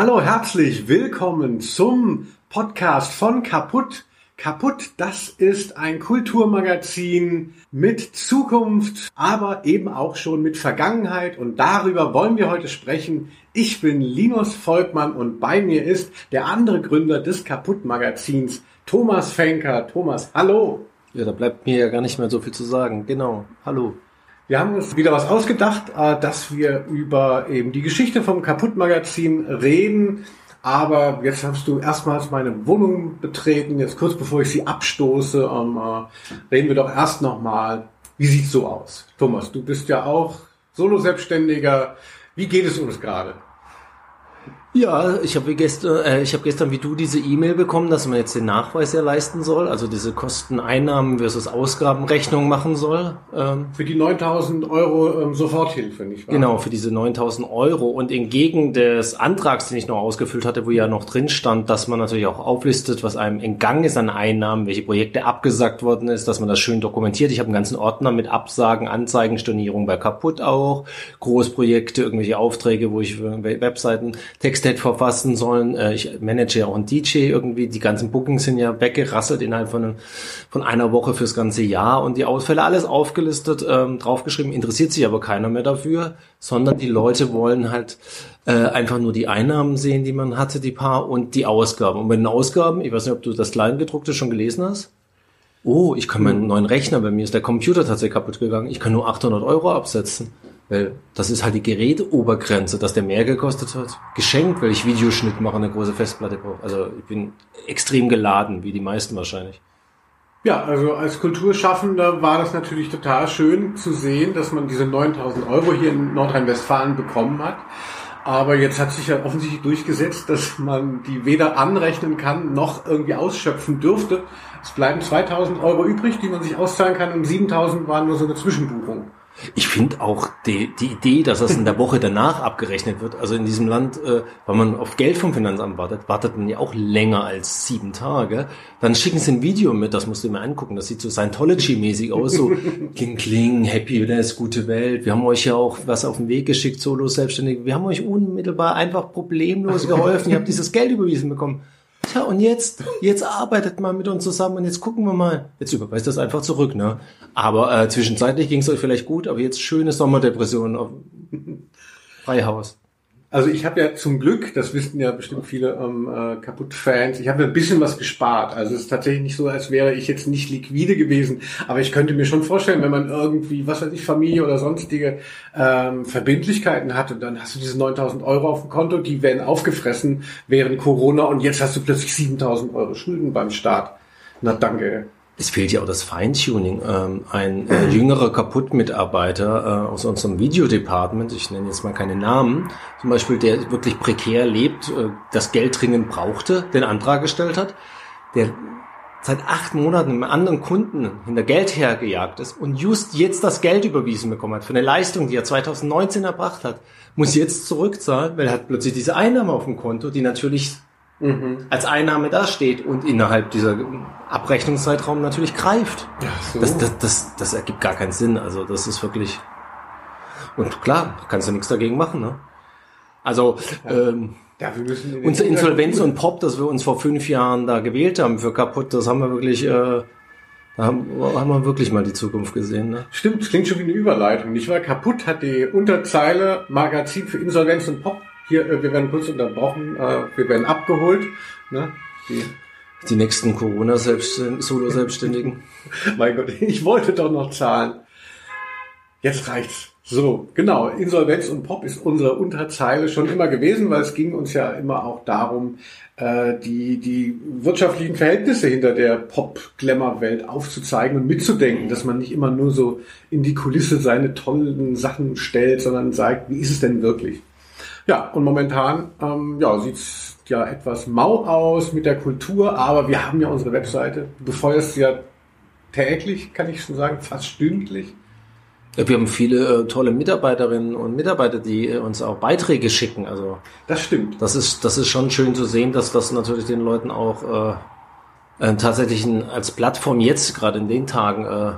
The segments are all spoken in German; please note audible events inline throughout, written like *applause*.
Hallo, herzlich willkommen zum Podcast von Kaputt. Kaputt, das ist ein Kulturmagazin mit Zukunft, aber eben auch schon mit Vergangenheit und darüber wollen wir heute sprechen. Ich bin Linus Volkmann und bei mir ist der andere Gründer des Kaputt-Magazins, Thomas Fenker. Thomas, hallo. Ja, da bleibt mir ja gar nicht mehr so viel zu sagen. Genau, hallo. Wir haben uns wieder was ausgedacht, äh, dass wir über eben die Geschichte vom Kaputt-Magazin reden. Aber jetzt hast du erstmals meine Wohnung betreten. Jetzt kurz bevor ich sie abstoße, ähm, äh, reden wir doch erst nochmal. Wie sieht's so aus? Thomas, du bist ja auch Solo-Selbstständiger. Wie geht es uns gerade? Ja, ich habe gestern, äh, ich habe gestern wie du diese E-Mail bekommen, dass man jetzt den Nachweis ja leisten soll, also diese Kosteneinnahmen versus Ausgabenrechnung machen soll. Ähm, für die 9000 Euro ähm, Soforthilfe, nicht wahr? Genau, für diese 9000 Euro. Und entgegen des Antrags, den ich noch ausgefüllt hatte, wo ja noch drin stand, dass man natürlich auch auflistet, was einem entgangen ist an Einnahmen, welche Projekte abgesagt worden ist, dass man das schön dokumentiert. Ich habe einen ganzen Ordner mit Absagen, Anzeigen, Stornierung bei kaputt auch, Großprojekte, irgendwelche Aufträge, wo ich Webseiten Text Mixtape verfassen sollen. Äh, ich manage ja auch einen DJ irgendwie. Die ganzen Bookings sind ja weggerasselt innerhalb von, von einer Woche fürs ganze Jahr und die Ausfälle alles aufgelistet, ähm, draufgeschrieben. Interessiert sich aber keiner mehr dafür, sondern die Leute wollen halt äh, einfach nur die Einnahmen sehen, die man hatte, die paar und die Ausgaben. Und bei den Ausgaben, ich weiß nicht, ob du das Kleingedruckte schon gelesen hast. Oh, ich kann meinen neuen Rechner, bei mir ist der Computer tatsächlich kaputt gegangen. Ich kann nur 800 Euro absetzen. Weil das ist halt die Geräteobergrenze, dass der mehr gekostet hat. Geschenkt, weil ich Videoschnitt mache, eine große Festplatte brauche. Also ich bin extrem geladen, wie die meisten wahrscheinlich. Ja, also als Kulturschaffender war das natürlich total schön zu sehen, dass man diese 9000 Euro hier in Nordrhein-Westfalen bekommen hat. Aber jetzt hat sich ja offensichtlich durchgesetzt, dass man die weder anrechnen kann noch irgendwie ausschöpfen dürfte. Es bleiben 2000 Euro übrig, die man sich auszahlen kann und 7000 waren nur so eine Zwischenbuchung. Ich finde auch die, die Idee, dass das in der Woche danach abgerechnet wird, also in diesem Land, äh, weil man auf Geld vom Finanzamt wartet, wartet man ja auch länger als sieben Tage. Dann schicken sie ein Video mit, das musst du mir angucken, das sieht so Scientology-mäßig aus, so *laughs* kling kling, Happiness, gute Welt. Wir haben euch ja auch was auf den Weg geschickt, solo selbstständig. Wir haben euch unmittelbar einfach problemlos geholfen. Ihr habt dieses Geld überwiesen bekommen. Tja, und jetzt, jetzt arbeitet mal mit uns zusammen und jetzt gucken wir mal. Jetzt überweist das einfach zurück, ne? Aber äh, zwischenzeitlich ging es euch vielleicht gut, aber jetzt schöne Sommerdepression auf Freihaus. Also ich habe ja zum Glück, das wissen ja bestimmt viele ähm, äh, Kaputt-Fans, ich habe ein bisschen was gespart. Also es ist tatsächlich nicht so, als wäre ich jetzt nicht liquide gewesen. Aber ich könnte mir schon vorstellen, wenn man irgendwie, was weiß ich, Familie oder sonstige ähm, Verbindlichkeiten hatte, dann hast du diese 9000 Euro auf dem Konto, die werden aufgefressen während Corona und jetzt hast du plötzlich 7000 Euro Schulden beim Staat. Na danke es fehlt ja auch das Feintuning. Ähm, ein äh, jüngerer Kaputt-Mitarbeiter äh, aus unserem Videodepartment, ich nenne jetzt mal keine Namen, zum Beispiel, der wirklich prekär lebt, äh, das Geld dringend brauchte, den Antrag gestellt hat, der seit acht Monaten einem anderen Kunden hinter Geld hergejagt ist und just jetzt das Geld überwiesen bekommen hat für eine Leistung, die er 2019 erbracht hat, muss jetzt zurückzahlen, weil er hat plötzlich diese Einnahme auf dem Konto, die natürlich mhm. als Einnahme dasteht und innerhalb dieser Abrechnungszeitraum natürlich greift. So. das, das, das, das ergibt gar keinen Sinn. Also das ist wirklich. Und klar, kannst du nichts dagegen machen. Ne? Also ja. ähm, ja, wir müssen unser Insolvenz und Pop, das wir uns vor fünf Jahren da gewählt haben für kaputt, das haben wir wirklich. Äh, da haben, haben wir wirklich mal die Zukunft gesehen. Ne? Stimmt, klingt schon wie eine Überleitung. Nicht wahr? Kaputt hat die Unterzeile Magazin für Insolvenz und Pop hier, äh, wir werden kurz unterbrochen, äh, wir werden abgeholt. Ne? Die, die nächsten Corona-Solo-Selbstständigen. *laughs* mein Gott, ich wollte doch noch zahlen. Jetzt reicht's. So, genau. Insolvenz und Pop ist unsere Unterzeile schon immer gewesen, weil es ging uns ja immer auch darum, äh, die, die wirtschaftlichen Verhältnisse hinter der Pop-Glamour-Welt aufzuzeigen und mitzudenken, dass man nicht immer nur so in die Kulisse seine tollen Sachen stellt, sondern sagt, wie ist es denn wirklich? Ja, und momentan ähm, ja, sieht's ja etwas mau aus mit der Kultur, aber wir haben ja unsere Webseite. Du befeuerst sie ja täglich, kann ich schon sagen, fast stündlich. Wir haben viele äh, tolle Mitarbeiterinnen und Mitarbeiter, die äh, uns auch Beiträge schicken. Also das stimmt. Das ist das ist schon schön zu sehen, dass das natürlich den Leuten auch äh, äh, tatsächlich als Plattform jetzt gerade in den Tagen äh,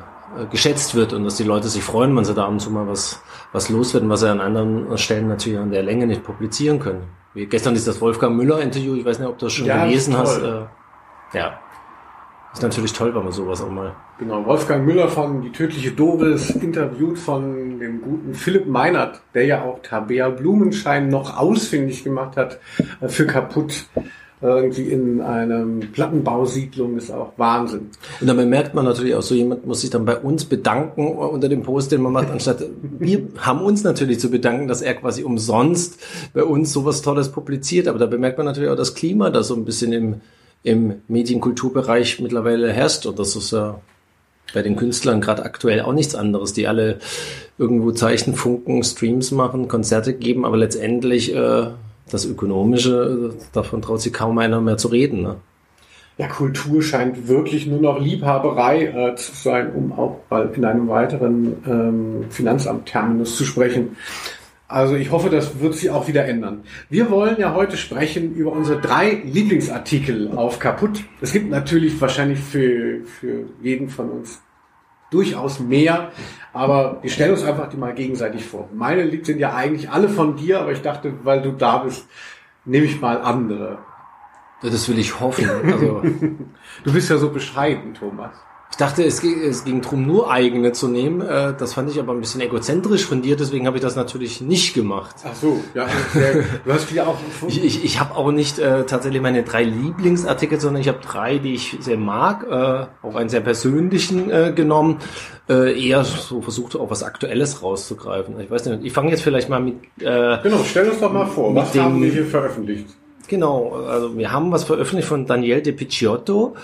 geschätzt wird und dass die Leute sich freuen, wenn sie da ab und zu mal was, was loswerden, was sie an anderen Stellen natürlich an der Länge nicht publizieren können. Wie gestern ist das Wolfgang Müller-Interview, ich weiß nicht, ob du das schon Ja, gelesen hast. Äh, ja. Ist natürlich toll, wenn man sowas auch mal. Genau, Wolfgang Müller von Die tödliche Doris, interviewt von dem guten Philipp Meinert, der ja auch Tabea Blumenschein noch ausfindig gemacht hat äh, für kaputt. Irgendwie in einem Plattenbausiedlung ist auch Wahnsinn. Und dann bemerkt man natürlich auch so, jemand muss sich dann bei uns bedanken unter dem Post, den man macht, anstatt wir haben uns natürlich zu bedanken, dass er quasi umsonst bei uns sowas Tolles publiziert. Aber da bemerkt man natürlich auch das Klima, das so ein bisschen im, im Medienkulturbereich mittlerweile herrscht. Und das ist ja bei den Künstlern gerade aktuell auch nichts anderes, die alle irgendwo Zeichen, Funken, Streams machen, Konzerte geben, aber letztendlich äh, das Ökonomische, davon traut sich kaum einer mehr zu reden. Ne? Ja, Kultur scheint wirklich nur noch Liebhaberei äh, zu sein, um auch bald in einem weiteren ähm, Finanzamt-Terminus zu sprechen. Also ich hoffe, das wird sich auch wieder ändern. Wir wollen ja heute sprechen über unsere drei Lieblingsartikel auf Kaputt. Es gibt natürlich wahrscheinlich für, für jeden von uns durchaus mehr, aber wir stellen uns einfach die mal gegenseitig vor. Meine Lied sind ja eigentlich alle von dir, aber ich dachte, weil du da bist, nehme ich mal andere. Das will ich hoffen. Also, *laughs* Du bist ja so bescheiden, Thomas. Ich dachte, es ging, es ging drum, nur eigene zu nehmen. Äh, Das fand ich aber ein bisschen egozentrisch von dir, deswegen habe ich das natürlich nicht gemacht. Ach so, ja, sehr, du hast wieder auch Ich, ich, ich habe auch nicht äh, tatsächlich meine drei Lieblingsartikel, sondern ich habe drei, die ich sehr mag, äh, auch einen sehr persönlichen äh, genommen, äh, eher so versucht, auch was Aktuelles rauszugreifen. Ich weiß nicht, ich fange jetzt vielleicht mal mit äh, Genau, stell uns doch mal vor, was dem- haben wir hier veröffentlicht? Genau, also wir haben was veröffentlicht von Danielle De Picciotto,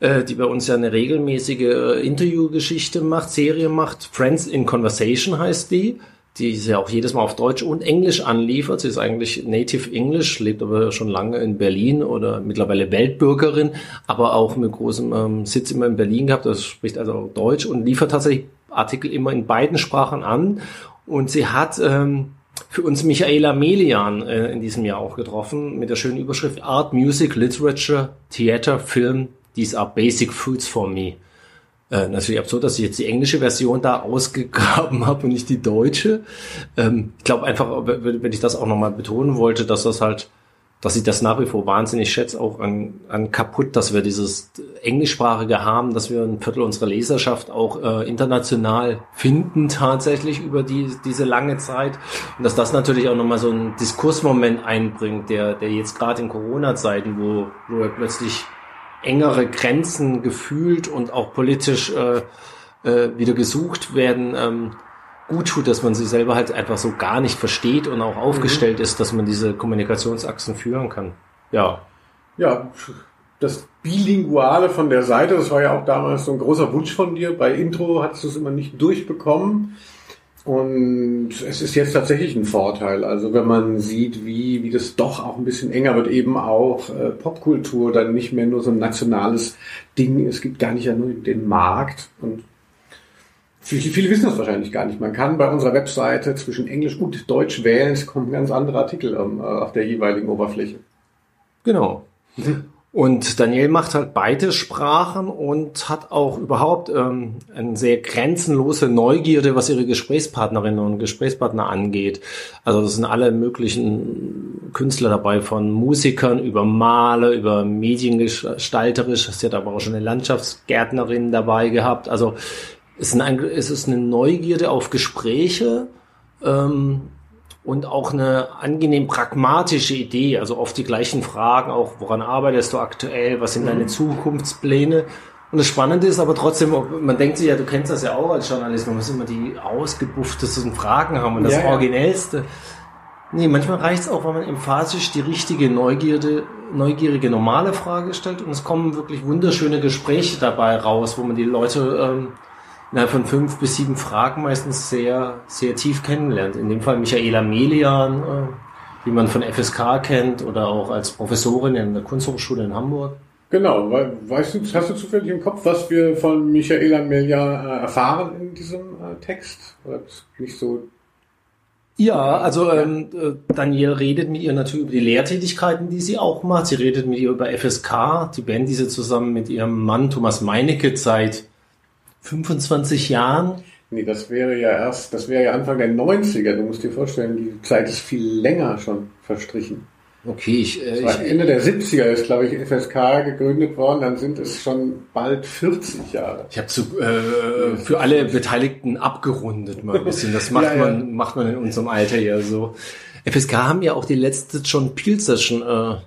äh, die bei uns ja eine regelmäßige äh, Interviewgeschichte macht, Serie macht. Friends in Conversation heißt die. Die sie ja auch jedes Mal auf Deutsch und Englisch anliefert. Sie ist eigentlich Native English, lebt aber schon lange in Berlin oder mittlerweile Weltbürgerin, aber auch mit großem ähm, Sitz immer in Berlin gehabt. Das spricht also auch Deutsch und liefert tatsächlich Artikel immer in beiden Sprachen an. Und sie hat ähm, für uns Michaela Melian äh, in diesem Jahr auch getroffen mit der schönen Überschrift Art, Music, Literature, Theater, Film, these are basic foods for me. Äh, natürlich absurd, dass ich jetzt die englische Version da ausgegraben *laughs* habe und nicht die deutsche. Ähm, ich glaube einfach, wenn ich das auch nochmal betonen wollte, dass das halt, dass ich das nach wie vor wahnsinnig schätze, auch an, an kaputt, dass wir dieses Englischsprachige haben, dass wir ein Viertel unserer Leserschaft auch äh, international finden tatsächlich über die, diese lange Zeit. Und dass das natürlich auch nochmal so einen Diskursmoment einbringt, der, der jetzt gerade in Corona-Zeiten, wo, wo plötzlich engere Grenzen gefühlt und auch politisch äh, äh, wieder gesucht werden, ähm, gut tut, dass man sie selber halt einfach so gar nicht versteht und auch aufgestellt ist, dass man diese Kommunikationsachsen führen kann. Ja, Ja, das Bilinguale von der Seite, das war ja auch damals so ein großer Wunsch von dir. Bei Intro hattest du es immer nicht durchbekommen. Und es ist jetzt tatsächlich ein Vorteil. Also wenn man sieht, wie, wie das doch auch ein bisschen enger wird, eben auch äh, Popkultur dann nicht mehr nur so ein nationales Ding. Es gibt gar nicht ja nur den Markt. Und viele, viele wissen das wahrscheinlich gar nicht. Man kann bei unserer Webseite zwischen Englisch und Deutsch wählen. Es kommen ganz andere Artikel ähm, auf der jeweiligen Oberfläche. Genau. *laughs* Und Daniel macht halt beide Sprachen und hat auch überhaupt ähm, eine sehr grenzenlose Neugierde, was ihre Gesprächspartnerinnen und Gesprächspartner angeht. Also das sind alle möglichen Künstler dabei, von Musikern über Maler, über Mediengestalterisch. Sie hat aber auch schon eine Landschaftsgärtnerin dabei gehabt. Also es es ist eine Neugierde auf Gespräche. Ähm, und auch eine angenehm pragmatische Idee, also oft die gleichen Fragen, auch woran arbeitest du aktuell, was sind deine Zukunftspläne? Und das Spannende ist aber trotzdem, man denkt sich ja, du kennst das ja auch als Journalist, man muss immer die ausgebufftesten Fragen haben und das Ja, ja. Originellste. Nee, manchmal reicht es auch, wenn man emphatisch die richtige Neugierde, neugierige normale Frage stellt und es kommen wirklich wunderschöne Gespräche dabei raus, wo man die Leute ähm, innerhalb von fünf bis sieben Fragen meistens sehr, sehr tief kennenlernt. In dem Fall Michaela Melian, äh, die man von FSK kennt oder auch als Professorin in der Kunsthochschule in Hamburg. Genau, we- weißt du, hast du zufällig im Kopf, was wir von Michaela Melia äh, erfahren in diesem äh, Text? Oder nicht so. Ja, also ähm, äh, Daniel redet mit ihr natürlich über die Lehrtätigkeiten, die sie auch macht. Sie redet mit ihr über FSK, die Band, die sie zusammen mit ihrem Mann Thomas Meinecke seit 25 Jahren Nee, das wäre ja erst, das wäre ja Anfang der 90er. Du musst dir vorstellen, die Zeit ist viel länger schon verstrichen. Okay, ich, äh, ich Ende der 70er ist, glaube ich, FSK gegründet worden, dann sind es schon bald 40 Jahre. Ich habe äh, für alle Beteiligten abgerundet mal ein *laughs* bisschen. Das macht ja, man macht man in unserem Alter ja so. FSK haben ja auch die letzte John Peel Session äh,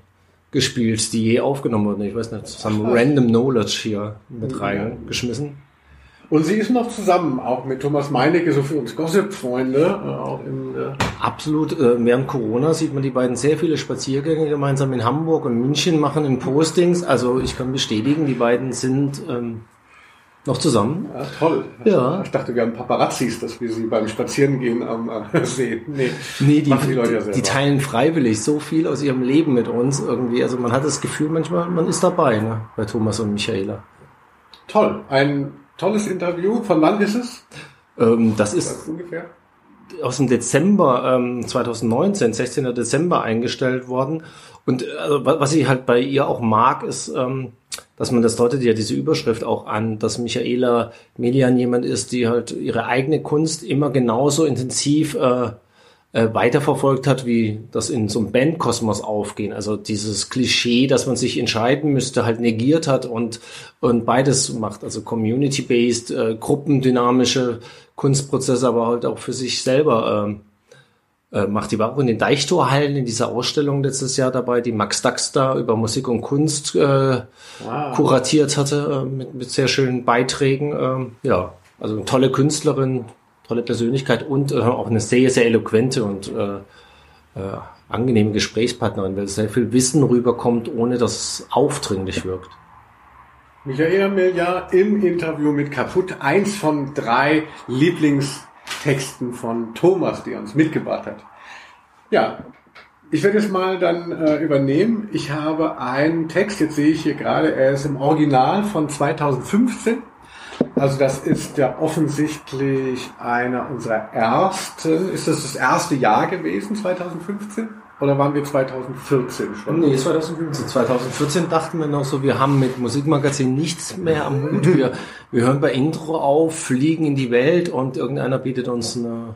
gespielt, die je aufgenommen wurde. Ich weiß nicht, haben Random Knowledge hier mit ja. reingeschmissen. Und sie ist noch zusammen, auch mit Thomas Meinecke, so für uns Gossip-Freunde. Äh, auch im, äh Absolut. Äh, während Corona sieht man die beiden sehr viele Spaziergänge gemeinsam in Hamburg und München machen in Postings. Also ich kann bestätigen, die beiden sind ähm, noch zusammen. Ja, toll. Ja. Ich dachte, wir haben Paparazzis, dass wir sie beim Spazierengehen am äh, *laughs* sehen. Nee, nee die, die, Leute ja die teilen freiwillig so viel aus ihrem Leben mit uns irgendwie. Also man hat das Gefühl manchmal, man ist dabei ne, bei Thomas und Michaela. Toll. Ein Tolles Interview. Von wann ist es? Ähm, das ist ungefähr aus dem Dezember ähm, 2019, 16. Dezember eingestellt worden. Und also, was ich halt bei ihr auch mag, ist, ähm, dass man das deutet ja diese Überschrift auch an, dass Michaela Melian jemand ist, die halt ihre eigene Kunst immer genauso intensiv äh, äh, weiterverfolgt hat, wie das in so einem Bandkosmos aufgehen. Also dieses Klischee, dass man sich entscheiden müsste, halt negiert hat und, und beides macht. Also community-based, äh, gruppendynamische Kunstprozesse, aber halt auch für sich selber äh, äh, macht. Die war auch in den Deichtorhallen in dieser Ausstellung letztes Jahr dabei, die Max Dax da über Musik und Kunst äh, wow. kuratiert hatte, äh, mit, mit sehr schönen Beiträgen. Äh, ja, also eine tolle Künstlerin, tolle Persönlichkeit und äh, auch eine sehr, sehr eloquente und äh, äh, angenehme Gesprächspartnerin, weil sehr viel Wissen rüberkommt, ohne dass es aufdringlich wirkt. Michaela Milja im Interview mit Kaputt, eins von drei Lieblingstexten von Thomas, die er uns mitgebracht hat. Ja, ich werde es mal dann äh, übernehmen. Ich habe einen Text, jetzt sehe ich hier gerade, er ist im Original von 2015 also das ist ja offensichtlich einer unserer ersten, ist das das erste Jahr gewesen, 2015? Oder waren wir 2014 schon? Nee, 2015. 2014 dachten wir noch so, wir haben mit Musikmagazin nichts mehr am Hut. Wir, wir hören bei Intro auf, fliegen in die Welt und irgendeiner bietet uns eine,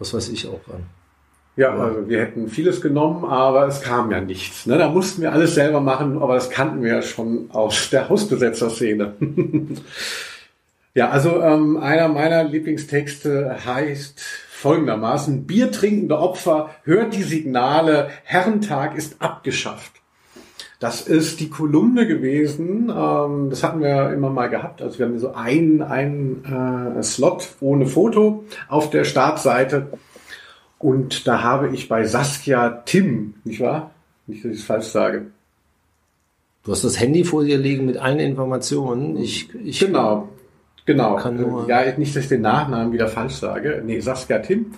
was weiß ich auch an. Ja, also wir hätten vieles genommen, aber es kam ja nichts. Ne? Da mussten wir alles selber machen, aber das kannten wir ja schon aus der Hausbesetzerszene. *laughs* ja, also ähm, einer meiner Lieblingstexte heißt folgendermaßen, Biertrinkende Opfer, hört die Signale, Herrentag ist abgeschafft. Das ist die Kolumne gewesen. Ähm, das hatten wir immer mal gehabt. Also wir haben so einen, einen äh, Slot ohne Foto auf der Startseite. Und da habe ich bei Saskia Tim, nicht wahr? Nicht, dass ich es falsch sage. Du hast das Handy vor dir liegen mit allen Informationen. Ich, ich genau, genau. ja, nicht, dass ich den Nachnamen wieder falsch sage. Nee, Saskia Tim.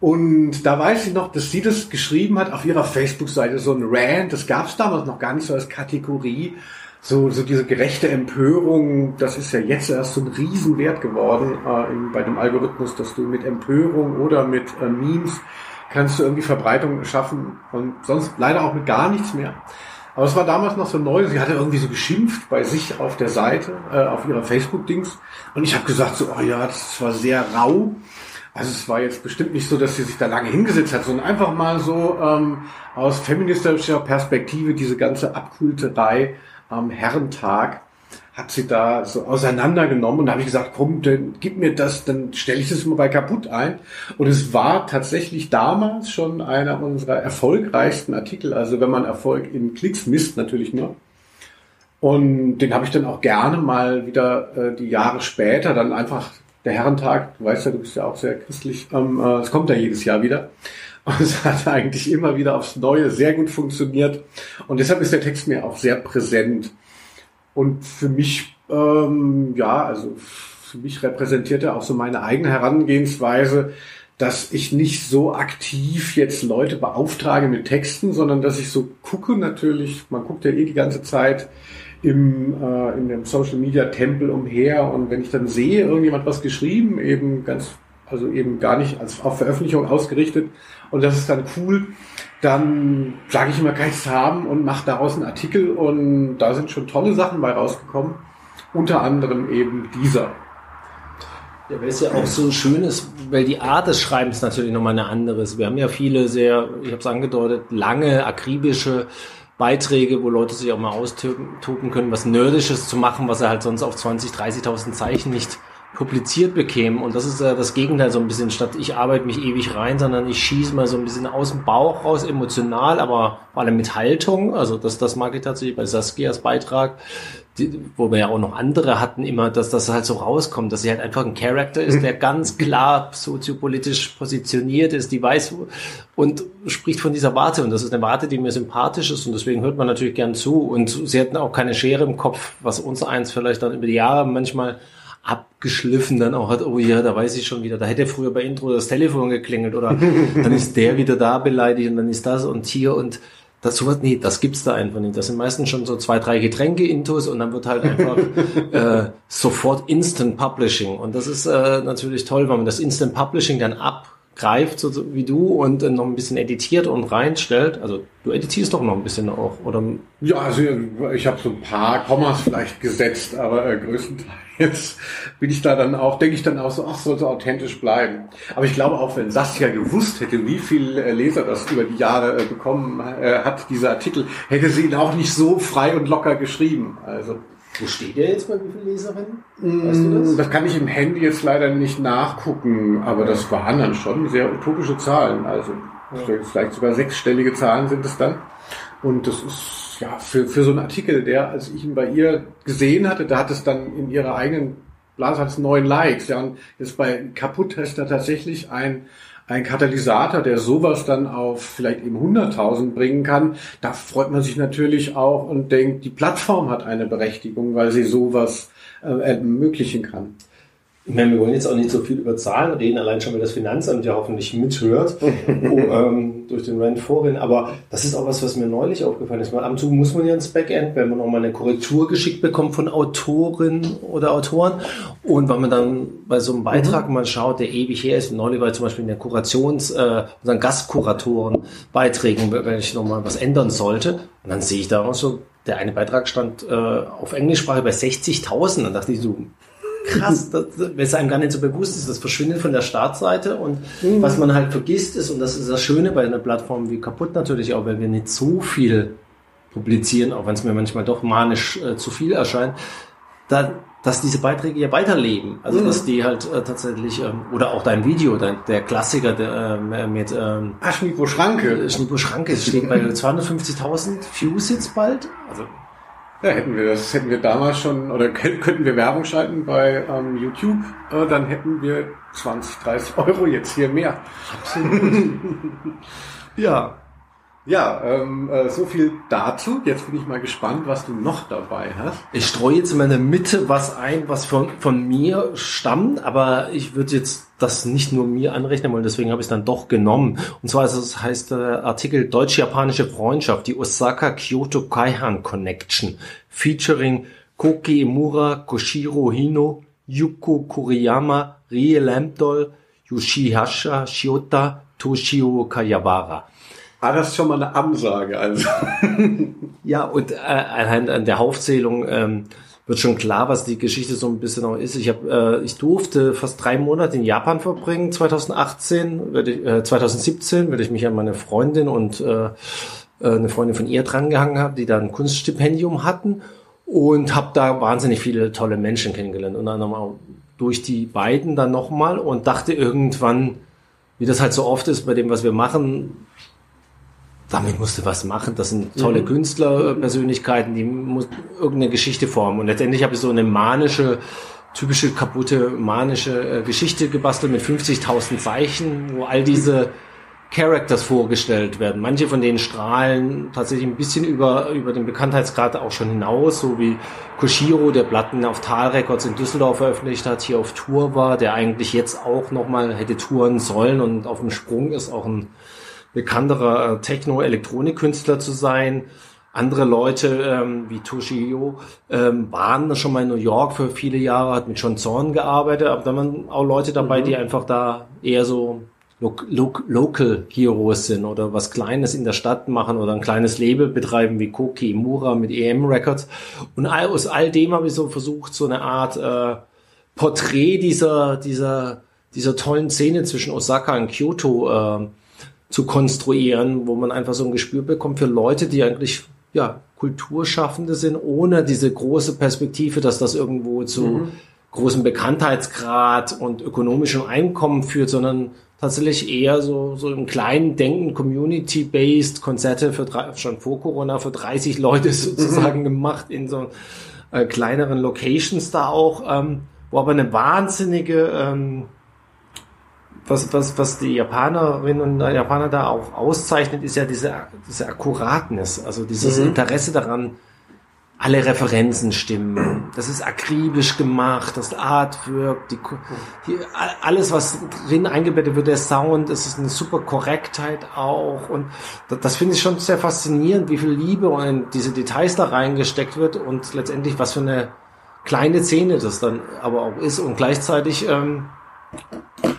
Und da weiß ich noch, dass sie das geschrieben hat auf ihrer Facebook-Seite, so ein Rant. Das gab es damals noch gar nicht so als Kategorie so, so diese gerechte Empörung, das ist ja jetzt erst so ein Riesenwert geworden äh, in, bei dem Algorithmus, dass du mit Empörung oder mit äh, Memes kannst du irgendwie Verbreitung schaffen und sonst leider auch mit gar nichts mehr. Aber es war damals noch so neu. Sie hatte irgendwie so geschimpft bei sich auf der Seite, äh, auf ihrer Facebook-Dings. Und ich habe gesagt so, oh ja, das war sehr rau. Also es war jetzt bestimmt nicht so, dass sie sich da lange hingesetzt hat, sondern einfach mal so ähm, aus feministischer Perspektive diese ganze Abkulterei am Herrentag hat sie da so auseinandergenommen und da habe ich gesagt, komm, dann gib mir das, dann stelle ich das mal bei kaputt ein. Und es war tatsächlich damals schon einer unserer erfolgreichsten Artikel. Also wenn man Erfolg in Klicks misst, natürlich nur. Und den habe ich dann auch gerne mal wieder äh, die Jahre später dann einfach der Herrentag, du weißt ja, du bist ja auch sehr christlich, ähm, äh, es kommt ja jedes Jahr wieder. Und es hat eigentlich immer wieder aufs Neue sehr gut funktioniert. Und deshalb ist der Text mir auch sehr präsent. Und für mich, ähm, ja, also für mich repräsentiert er auch so meine eigene Herangehensweise, dass ich nicht so aktiv jetzt Leute beauftrage mit Texten, sondern dass ich so gucke natürlich, man guckt ja eh die ganze Zeit im, äh, in dem Social Media Tempel umher und wenn ich dann sehe, irgendjemand was geschrieben, eben ganz also eben gar nicht als auf Veröffentlichung ausgerichtet. Und das ist dann cool. Dann sage ich immer, ich haben und mache daraus einen Artikel. Und da sind schon tolle Sachen bei rausgekommen. Unter anderem eben dieser. Ja, weil es ja auch so schön ist, weil die Art des Schreibens natürlich nochmal eine andere ist. Wir haben ja viele sehr, ich habe es angedeutet, lange, akribische Beiträge, wo Leute sich auch mal austoben können, was Nerdisches zu machen, was er halt sonst auf 20, 30.000 Zeichen nicht publiziert bekämen. Und das ist ja das Gegenteil so ein bisschen, statt ich arbeite mich ewig rein, sondern ich schieße mal so ein bisschen aus dem Bauch raus, emotional, aber vor allem mit Haltung. Also das, das mag ich tatsächlich bei Saskias Beitrag. Die, wo wir ja auch noch andere hatten, immer, dass das halt so rauskommt, dass sie halt einfach ein Charakter ist, der *laughs* ganz klar soziopolitisch positioniert ist, die weiß und spricht von dieser Warte. Und das ist eine Warte, die mir sympathisch ist. Und deswegen hört man natürlich gern zu. Und sie hatten auch keine Schere im Kopf, was uns eins vielleicht dann über die Jahre manchmal abgeschliffen dann auch hat, oh ja, da weiß ich schon wieder, da hätte früher bei Intro das Telefon geklingelt oder *laughs* dann ist der wieder da beleidigt und dann ist das und hier und das sowas, nee, das gibt's da einfach nicht. Das sind meistens schon so zwei, drei Getränke intus und dann wird halt einfach *laughs* äh, sofort Instant Publishing. Und das ist äh, natürlich toll, weil man das Instant Publishing dann abgreift, so wie du, und noch ein bisschen editiert und reinstellt. Also du editierst doch noch ein bisschen auch, oder? Ja, also ich habe so ein paar Kommas vielleicht gesetzt, aber äh, größtenteils bin ich da dann auch, denke ich dann auch so, ach, sollte authentisch bleiben. Aber ich glaube auch, wenn Saskia gewusst hätte, wie viel äh, Leser das über die Jahre äh, bekommen äh, hat, dieser Artikel, hätte sie ihn auch nicht so frei und locker geschrieben. Also. Wo steht der jetzt bei wie viele Leserinnen? Weißt du das? das kann ich im Handy jetzt leider nicht nachgucken, aber das waren dann schon sehr utopische Zahlen. Also ja. vielleicht sogar sechsstellige Zahlen sind es dann. Und das ist ja, für, für so einen Artikel, der, als ich ihn bei ihr gesehen hatte, da hat es dann in ihrer eigenen Blase hat es neun Likes. Ja, und jetzt bei Kaputt-Tester tatsächlich ein, ein Katalysator, der sowas dann auf vielleicht eben 100.000 bringen kann. Da freut man sich natürlich auch und denkt, die Plattform hat eine Berechtigung, weil sie sowas äh, ermöglichen kann. Ich meine, wir wollen jetzt auch nicht so viel über Zahlen reden, allein schon, weil das Finanzamt ja hoffentlich mithört *laughs* oh, ähm, durch den Rand vorhin. Aber das ist auch was, was mir neulich aufgefallen ist. Ab und zu muss man ja ins Backend, wenn man nochmal eine Korrektur geschickt bekommt von Autoren oder Autoren. Und wenn man dann bei so einem Beitrag mhm. mal schaut, der ewig her ist, neulich war zum Beispiel in der Kurations-, äh, unseren Gastkuratoren Beiträgen, wenn ich nochmal was ändern sollte. Und dann sehe ich da auch so, der eine Beitrag stand äh, auf Englischsprache bei 60.000. Dann dachte ich so, krass, das, es einem gar nicht so bewusst ist, das verschwindet von der Startseite und mhm. was man halt vergisst ist, und das ist das Schöne bei einer Plattform wie kaputt natürlich auch, weil wir nicht so viel publizieren, auch wenn es mir manchmal doch manisch äh, zu viel erscheint, da, dass diese Beiträge ja weiterleben. Also mhm. dass die halt äh, tatsächlich, ähm, oder auch dein Video, dein, der Klassiker der, äh, mit ähm, Ah, Schnipo Schranke. Schnipo Schranke steht bei *laughs* 250.000 Views jetzt bald. Also ja, hätten wir das, hätten wir damals schon, oder könnten wir Werbung schalten bei ähm, YouTube, äh, dann hätten wir 20, 30 Euro jetzt hier mehr. Absolut. *laughs* ja. Ja, ähm, äh, so viel dazu. Jetzt bin ich mal gespannt, was du noch dabei hast. Ich streue jetzt in meiner Mitte was ein, was von, von mir stammt, aber ich würde jetzt das nicht nur mir anrechnen wollen, deswegen habe ich es dann doch genommen. Und zwar das heißt der Artikel Deutsch-Japanische Freundschaft, die Osaka-Kyoto Kaihan Connection, featuring Koki Imura, Koshiro Hino, Yuko Kuriyama, Rie Lamdol, Yoshihasha Shiota, Toshio Kayabara. Ah, das ist schon mal eine Ansage. Also. ja, und äh, anhand der Aufzählung ähm, wird schon klar, was die Geschichte so ein bisschen auch ist. Ich habe, äh, ich durfte fast drei Monate in Japan verbringen. 2018, werde ich, äh, 2017 werde ich mich an meine Freundin und äh, äh, eine Freundin von ihr drangehangen haben, die da ein Kunststipendium hatten und habe da wahnsinnig viele tolle Menschen kennengelernt und dann nochmal durch die beiden dann nochmal und dachte irgendwann, wie das halt so oft ist bei dem, was wir machen, damit musst du was machen. Das sind tolle mhm. Künstlerpersönlichkeiten, die muss irgendeine Geschichte formen. Und letztendlich habe ich so eine manische, typische kaputte manische äh, Geschichte gebastelt mit 50.000 Zeichen, wo all diese Characters vorgestellt werden. Manche von denen strahlen tatsächlich ein bisschen über, über den Bekanntheitsgrad auch schon hinaus, so wie Koshiro, der Platten auf Tal Records in Düsseldorf veröffentlicht hat, hier auf Tour war, der eigentlich jetzt auch nochmal hätte touren sollen und auf dem Sprung ist, auch ein bekannterer äh, Techno-Elektronik-Künstler zu sein. Andere Leute ähm, wie Toshio ähm, waren schon mal in New York für viele Jahre, hat mit John Zorn gearbeitet, aber da waren auch Leute dabei, mhm. die einfach da eher so lo lo Local Heroes sind oder was Kleines in der Stadt machen oder ein kleines Label betreiben wie Koki Imura mit EM Records. Und all, aus all dem habe ich so versucht, so eine Art äh, Porträt dieser, dieser, dieser tollen Szene zwischen Osaka und Kyoto äh, zu konstruieren, wo man einfach so ein Gespür bekommt für Leute, die eigentlich ja Kulturschaffende sind, ohne diese große Perspektive, dass das irgendwo zu mhm. großem Bekanntheitsgrad und ökonomischem Einkommen führt, sondern tatsächlich eher so, so im kleinen Denken, community-based Konzerte für drei, schon vor Corona für 30 Leute *laughs* sozusagen mhm. gemacht in so äh, kleineren Locations da auch, ähm, wo aber eine wahnsinnige, ähm, was, was, was die Japanerinnen und Japaner da auch auszeichnet, ist ja diese, diese Akkuratness, also dieses mhm. Interesse daran, alle Referenzen stimmen. Das ist akribisch gemacht, das Artwork, die, die, alles, was drin eingebettet wird, der Sound, es ist eine super Korrektheit auch. Und das, das finde ich schon sehr faszinierend, wie viel Liebe in diese Details da reingesteckt wird und letztendlich was für eine kleine Szene das dann aber auch ist und gleichzeitig ähm,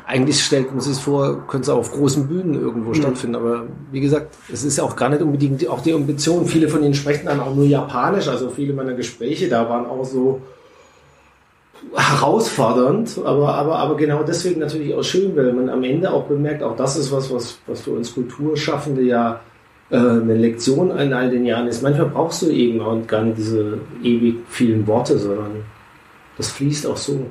eigentlich stellt man sich vor, könnte es auch auf großen Bühnen irgendwo mhm. stattfinden. Aber wie gesagt, es ist auch gar nicht unbedingt auch die Ambition. Viele von ihnen sprechen dann auch nur Japanisch. Also viele meiner Gespräche da waren auch so herausfordernd, aber, aber, aber genau deswegen natürlich auch schön, weil man am Ende auch bemerkt, auch das ist was, was, was für uns Kulturschaffende ja äh, eine Lektion in all den Jahren ist. Manchmal brauchst du eben auch gar nicht diese ewig vielen Worte, sondern das fließt auch so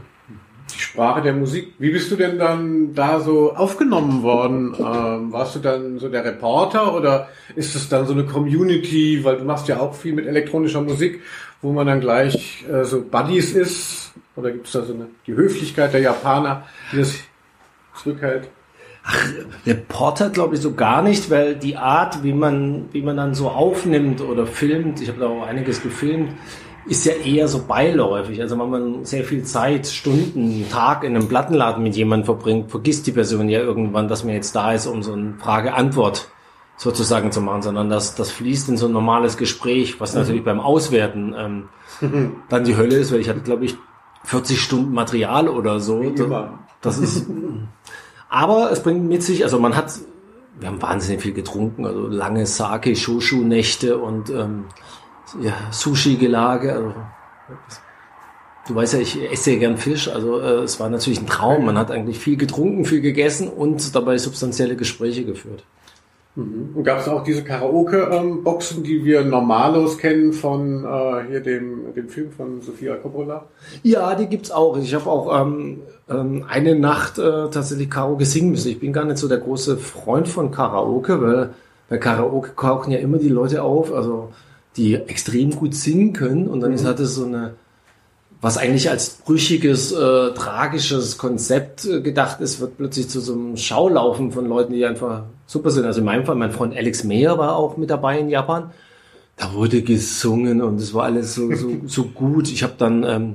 die Sprache der Musik. Wie bist du denn dann da so aufgenommen worden? Ähm, warst du dann so der Reporter oder ist es dann so eine Community, weil du machst ja auch viel mit elektronischer Musik, wo man dann gleich äh, so Buddies ist? Oder gibt es da so eine, die Höflichkeit der Japaner, die das zurückhält? Ach, Reporter glaube ich so gar nicht, weil die Art, wie man, wie man dann so aufnimmt oder filmt, ich habe da auch einiges gefilmt, ist ja eher so beiläufig. Also wenn man sehr viel Zeit, Stunden, Tag in einem Plattenladen mit jemandem verbringt, vergisst die Person ja irgendwann, dass man jetzt da ist, um so eine Frage-Antwort sozusagen zu machen, sondern das, das fließt in so ein normales Gespräch, was mhm. natürlich beim Auswerten ähm, *laughs* dann die Hölle ist, weil ich hatte, glaube ich, 40 Stunden Material oder so. Das ist, *laughs* aber es bringt mit sich, also man hat, wir haben wahnsinnig viel getrunken, also lange Sake, Shoshu-Nächte und ähm, ja, Sushi-Gelage. Also, du weißt ja, ich esse ja gern Fisch. Also äh, es war natürlich ein Traum. Man hat eigentlich viel getrunken, viel gegessen und dabei substanzielle Gespräche geführt. Mhm. Und gab es auch diese Karaoke-Boxen, die wir normalos kennen von äh, hier dem, dem Film von Sofia Coppola? Ja, die gibt's auch. Ich habe auch ähm, ähm, eine Nacht äh, tatsächlich Karaoke singen müssen. Ich bin gar nicht so der große Freund von Karaoke, weil bei Karaoke kochen ja immer die Leute auf. Also die extrem gut singen können und dann mhm. ist halt das so eine, was eigentlich als brüchiges, äh, tragisches Konzept äh, gedacht ist, wird plötzlich zu so einem Schaulaufen von Leuten, die einfach super sind. Also in meinem Fall, mein Freund Alex Mayer war auch mit dabei in Japan. Da wurde gesungen und es war alles so, so, *laughs* so gut. Ich habe dann, ähm,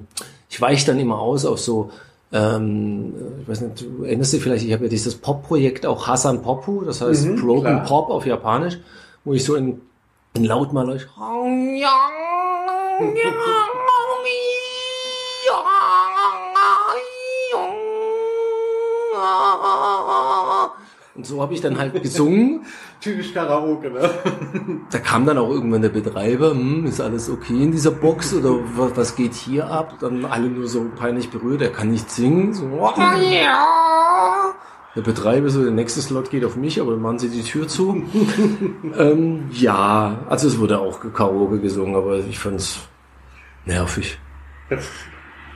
ich weiche dann immer aus auf so, ähm, ich weiß nicht, du erinnerst dich vielleicht, ich habe ja dieses Pop-Projekt auch Hasan Popu, das heißt mhm, Broken klar. Pop auf Japanisch, wo ich so in laut mal euch. Und so habe ich dann halt gesungen. *laughs* Typisch Karaoke, ne? *laughs* Da kam dann auch irgendwann der Betreiber, hm, ist alles okay in dieser Box oder was, was geht hier ab? Dann alle nur so peinlich berührt, er kann nicht singen. So, der Betreiber so, der nächste Slot geht auf mich, aber machen sie die Tür zu. *laughs* ähm, ja, also es wurde auch Karaoke gesungen, aber ich fand's nervig.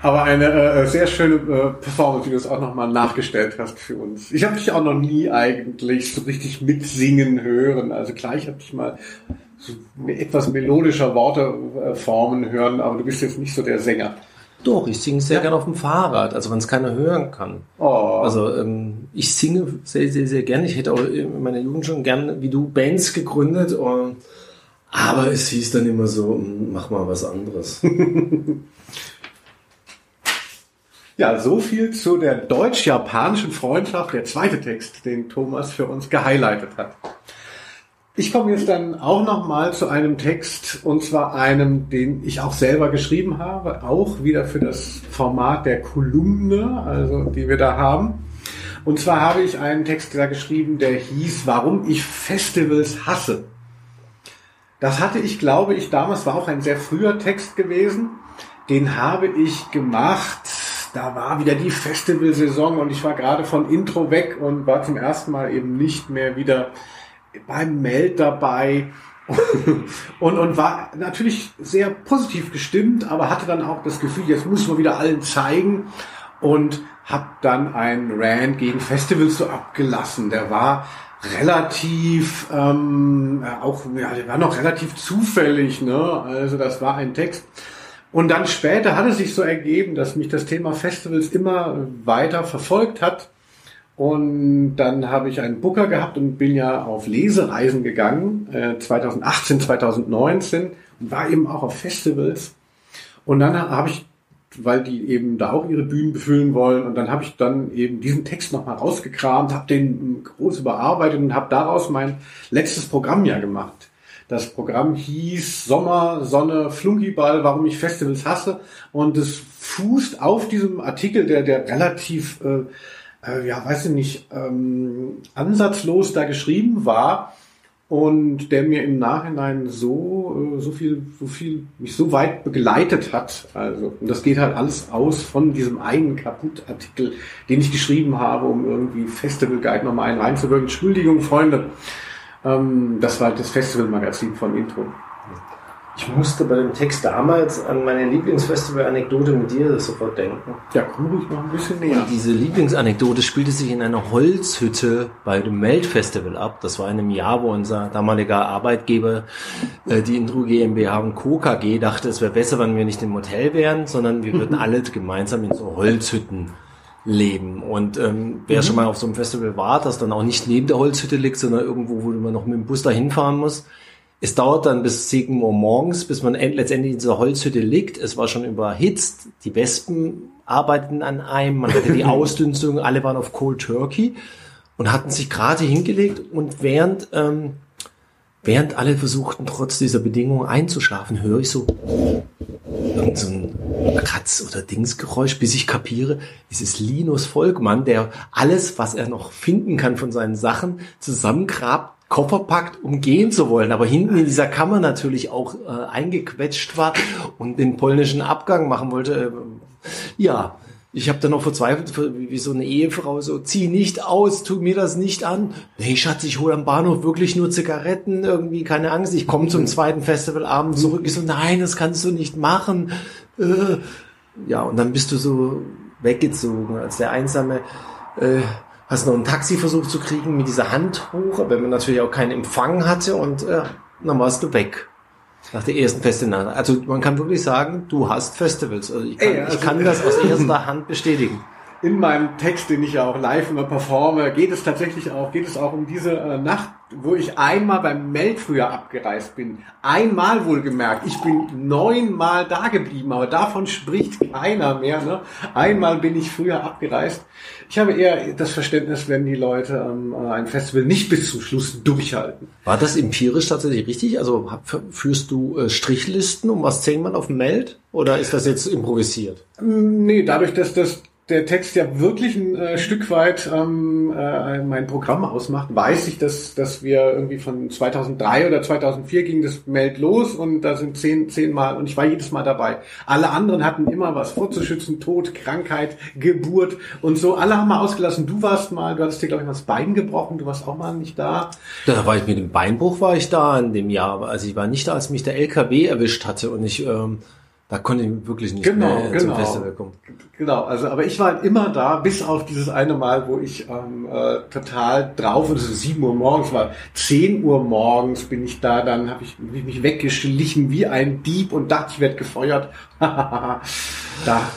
aber eine äh, sehr schöne äh, Performance, die du es auch nochmal nachgestellt hast für uns. Ich habe dich auch noch nie eigentlich so richtig mitsingen hören. Also klar, ich habe dich mal so etwas melodischer Worte äh, formen hören, aber du bist jetzt nicht so der Sänger. Doch, ich singe sehr ja. gerne auf dem Fahrrad, also wenn es keiner hören kann. Oh. Also ähm, ich singe sehr, sehr, sehr gerne. Ich hätte auch in meiner Jugend schon gern, wie du, Bands gegründet. Und, aber es hieß dann immer so, mach mal was anderes. *laughs* ja, so viel zu der deutsch-japanischen Freundschaft, der zweite Text, den Thomas für uns gehighlightet hat. Ich komme jetzt dann auch noch mal zu einem Text und zwar einem, den ich auch selber geschrieben habe, auch wieder für das Format der Kolumne, also die wir da haben. Und zwar habe ich einen Text da geschrieben, der hieß, warum ich Festivals hasse. Das hatte ich, glaube ich, damals war auch ein sehr früher Text gewesen. Den habe ich gemacht da war wieder die Festivalsaison und ich war gerade von Intro weg und war zum ersten Mal eben nicht mehr wieder beim Meld dabei *laughs* und, und war natürlich sehr positiv gestimmt, aber hatte dann auch das Gefühl, jetzt muss man wieder allen zeigen und habe dann einen Rant gegen Festivals so abgelassen. Der war relativ ähm, auch ja, der war noch relativ zufällig, ne? Also das war ein Text. Und dann später hat es sich so ergeben, dass mich das Thema Festivals immer weiter verfolgt hat. Und dann habe ich einen Booker gehabt und bin ja auf Lesereisen gegangen, äh, 2018, 2019 und war eben auch auf Festivals. Und dann habe ich weil die eben da auch ihre Bühnen befüllen wollen. Und dann habe ich dann eben diesen Text nochmal rausgekramt, habe den groß überarbeitet und habe daraus mein letztes Programm ja gemacht. Das Programm hieß Sommer, Sonne, Flunkyball, warum ich Festivals hasse. Und es fußt auf diesem Artikel, der, der relativ, äh, äh, ja, weiß ich nicht, ähm, ansatzlos da geschrieben war und der mir im Nachhinein so äh, so viel so viel mich so weit begleitet hat also und das geht halt alles aus von diesem einen Kaputtartikel den ich geschrieben habe um irgendwie Festival Guide nochmal einen reinzuwirken. Entschuldigung Freunde. Ähm, das war das Festival Magazin von Intro ich musste bei dem Text damals an meine Lieblingsfestival-Anekdote mit dir sofort denken. Ja, komm ruhig noch ein bisschen näher. Und diese Lieblingsanekdote spielte sich in einer Holzhütte bei dem Melt-Festival ab. Das war in einem Jahr, wo unser damaliger Arbeitgeber, äh, die Intro GmbH und Co. KG, dachte, es wäre besser, wenn wir nicht im Hotel wären, sondern wir würden *laughs* alle gemeinsam in so Holzhütten leben. Und ähm, wer mhm. schon mal auf so einem Festival war, das dann auch nicht neben der Holzhütte liegt, sondern irgendwo, wo man noch mit dem Bus dahin fahren muss, es dauert dann bis 7 Uhr morgens, bis man letztendlich in dieser Holzhütte liegt. Es war schon überhitzt. Die Wespen arbeiteten an einem. Man hatte die *laughs* Ausdünstung. Alle waren auf Cold Turkey und hatten sich gerade hingelegt. Und während, ähm, während alle versuchten, trotz dieser Bedingungen einzuschlafen, höre ich so so ein Kratz- oder Dingsgeräusch, bis ich kapiere, es ist Linus Volkmann, der alles, was er noch finden kann von seinen Sachen, zusammengrabt Koffer packt, um gehen zu wollen, aber hinten in dieser Kammer natürlich auch äh, eingequetscht war und den polnischen Abgang machen wollte. Äh, ja, ich habe dann noch verzweifelt, wie so eine Ehefrau, so, zieh nicht aus, tu mir das nicht an. Nee, Schatz, ich hole am Bahnhof wirklich nur Zigaretten, irgendwie, keine Angst, ich komme zum zweiten Festivalabend zurück. Ich so, nein, das kannst du nicht machen. Äh, ja, und dann bist du so weggezogen als der einsame äh, hast noch ein Taxi versucht zu kriegen mit dieser Hand hoch, aber man natürlich auch keinen Empfang hatte und äh, dann warst du weg. Nach der ersten Festival. Also man kann wirklich sagen, du hast Festivals. Also ich kann, Ey, also ich kann das aus *laughs* erster Hand bestätigen. In meinem Text, den ich ja auch live immer performe, geht es tatsächlich auch, geht es auch um diese äh, Nacht wo ich einmal beim Meld früher abgereist bin. Einmal wohlgemerkt. Ich bin neunmal da geblieben, aber davon spricht keiner mehr. Ne? Einmal bin ich früher abgereist. Ich habe eher das Verständnis, wenn die Leute ähm, ein Festival nicht bis zum Schluss durchhalten. War das empirisch tatsächlich richtig? Also führst du äh, Strichlisten, um was zählt man auf dem Meld? Oder ist das jetzt improvisiert? Nee, dadurch, dass das der Text ja wirklich ein äh, Stück weit ähm, äh, mein Programm ausmacht, weiß ich, dass, dass wir irgendwie von 2003 oder 2004 ging das Meld los und da sind zehn, zehn Mal und ich war jedes Mal dabei. Alle anderen hatten immer was vorzuschützen, Tod, Krankheit, Geburt und so. Alle haben mal ausgelassen. Du warst mal, du hattest dir glaube ich mal das Bein gebrochen, du warst auch mal nicht da. Da war ich mit dem Beinbruch war ich da in dem Jahr. Also ich war nicht da, als mich der LKW erwischt hatte und ich ähm, da konnte ich wirklich nicht genau, mehr genau. zum Festival kommen. Genau, also aber ich war immer da, bis auf dieses eine Mal, wo ich ähm, äh, total drauf, und es ist sieben Uhr morgens, war zehn Uhr morgens bin ich da, dann habe ich, hab ich mich weggeschlichen wie ein Dieb und dachte, ich werde gefeuert. *laughs* da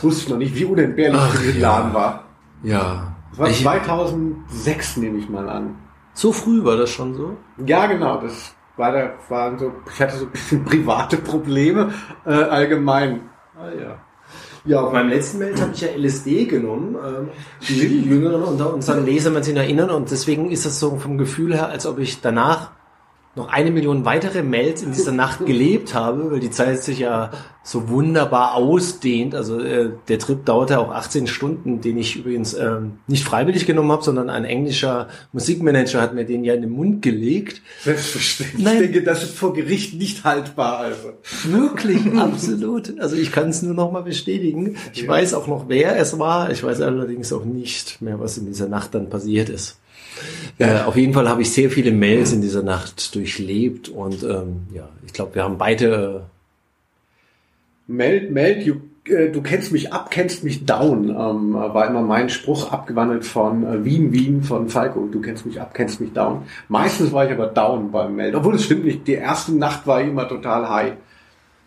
wusste ich noch nicht, wie unentbehrlich dieser ja. Laden war. Ja. Das war ich, 2006, nehme ich mal an. So früh war das schon so? Ja, genau, das waren so, ich hatte so ein bisschen *laughs* private Probleme äh, allgemein. Ah ja. Ja, auf meinem letzten Mail habe ich ja LSD genommen. Ähm, die Jüngeren unter unseren Lesern werden sich erinnern und deswegen ist das so vom Gefühl her, als ob ich danach noch eine Million weitere Mails in dieser Nacht gelebt habe, weil die Zeit sich ja so wunderbar ausdehnt. Also äh, der Trip dauerte auch 18 Stunden, den ich übrigens äh, nicht freiwillig genommen habe, sondern ein englischer Musikmanager hat mir den ja in den Mund gelegt. Selbstverständlich. Nein. Ich denke, das ist vor Gericht nicht haltbar. Also. Wirklich, *laughs* absolut. Also ich kann es nur noch mal bestätigen. Ich ja. weiß auch noch, wer es war. Ich weiß allerdings auch nicht mehr, was in dieser Nacht dann passiert ist. Äh, auf jeden Fall habe ich sehr viele Mails in dieser Nacht durchlebt und ähm, ja, ich glaube, wir haben beide. Meld, meld, you, äh, du kennst mich ab, kennst mich down, ähm, war immer mein Spruch abgewandelt von äh, Wien, Wien von Falco. Du kennst mich ab, kennst mich down. Meistens war ich aber down beim Meld, obwohl es stimmt nicht. Die erste Nacht war ich immer total high.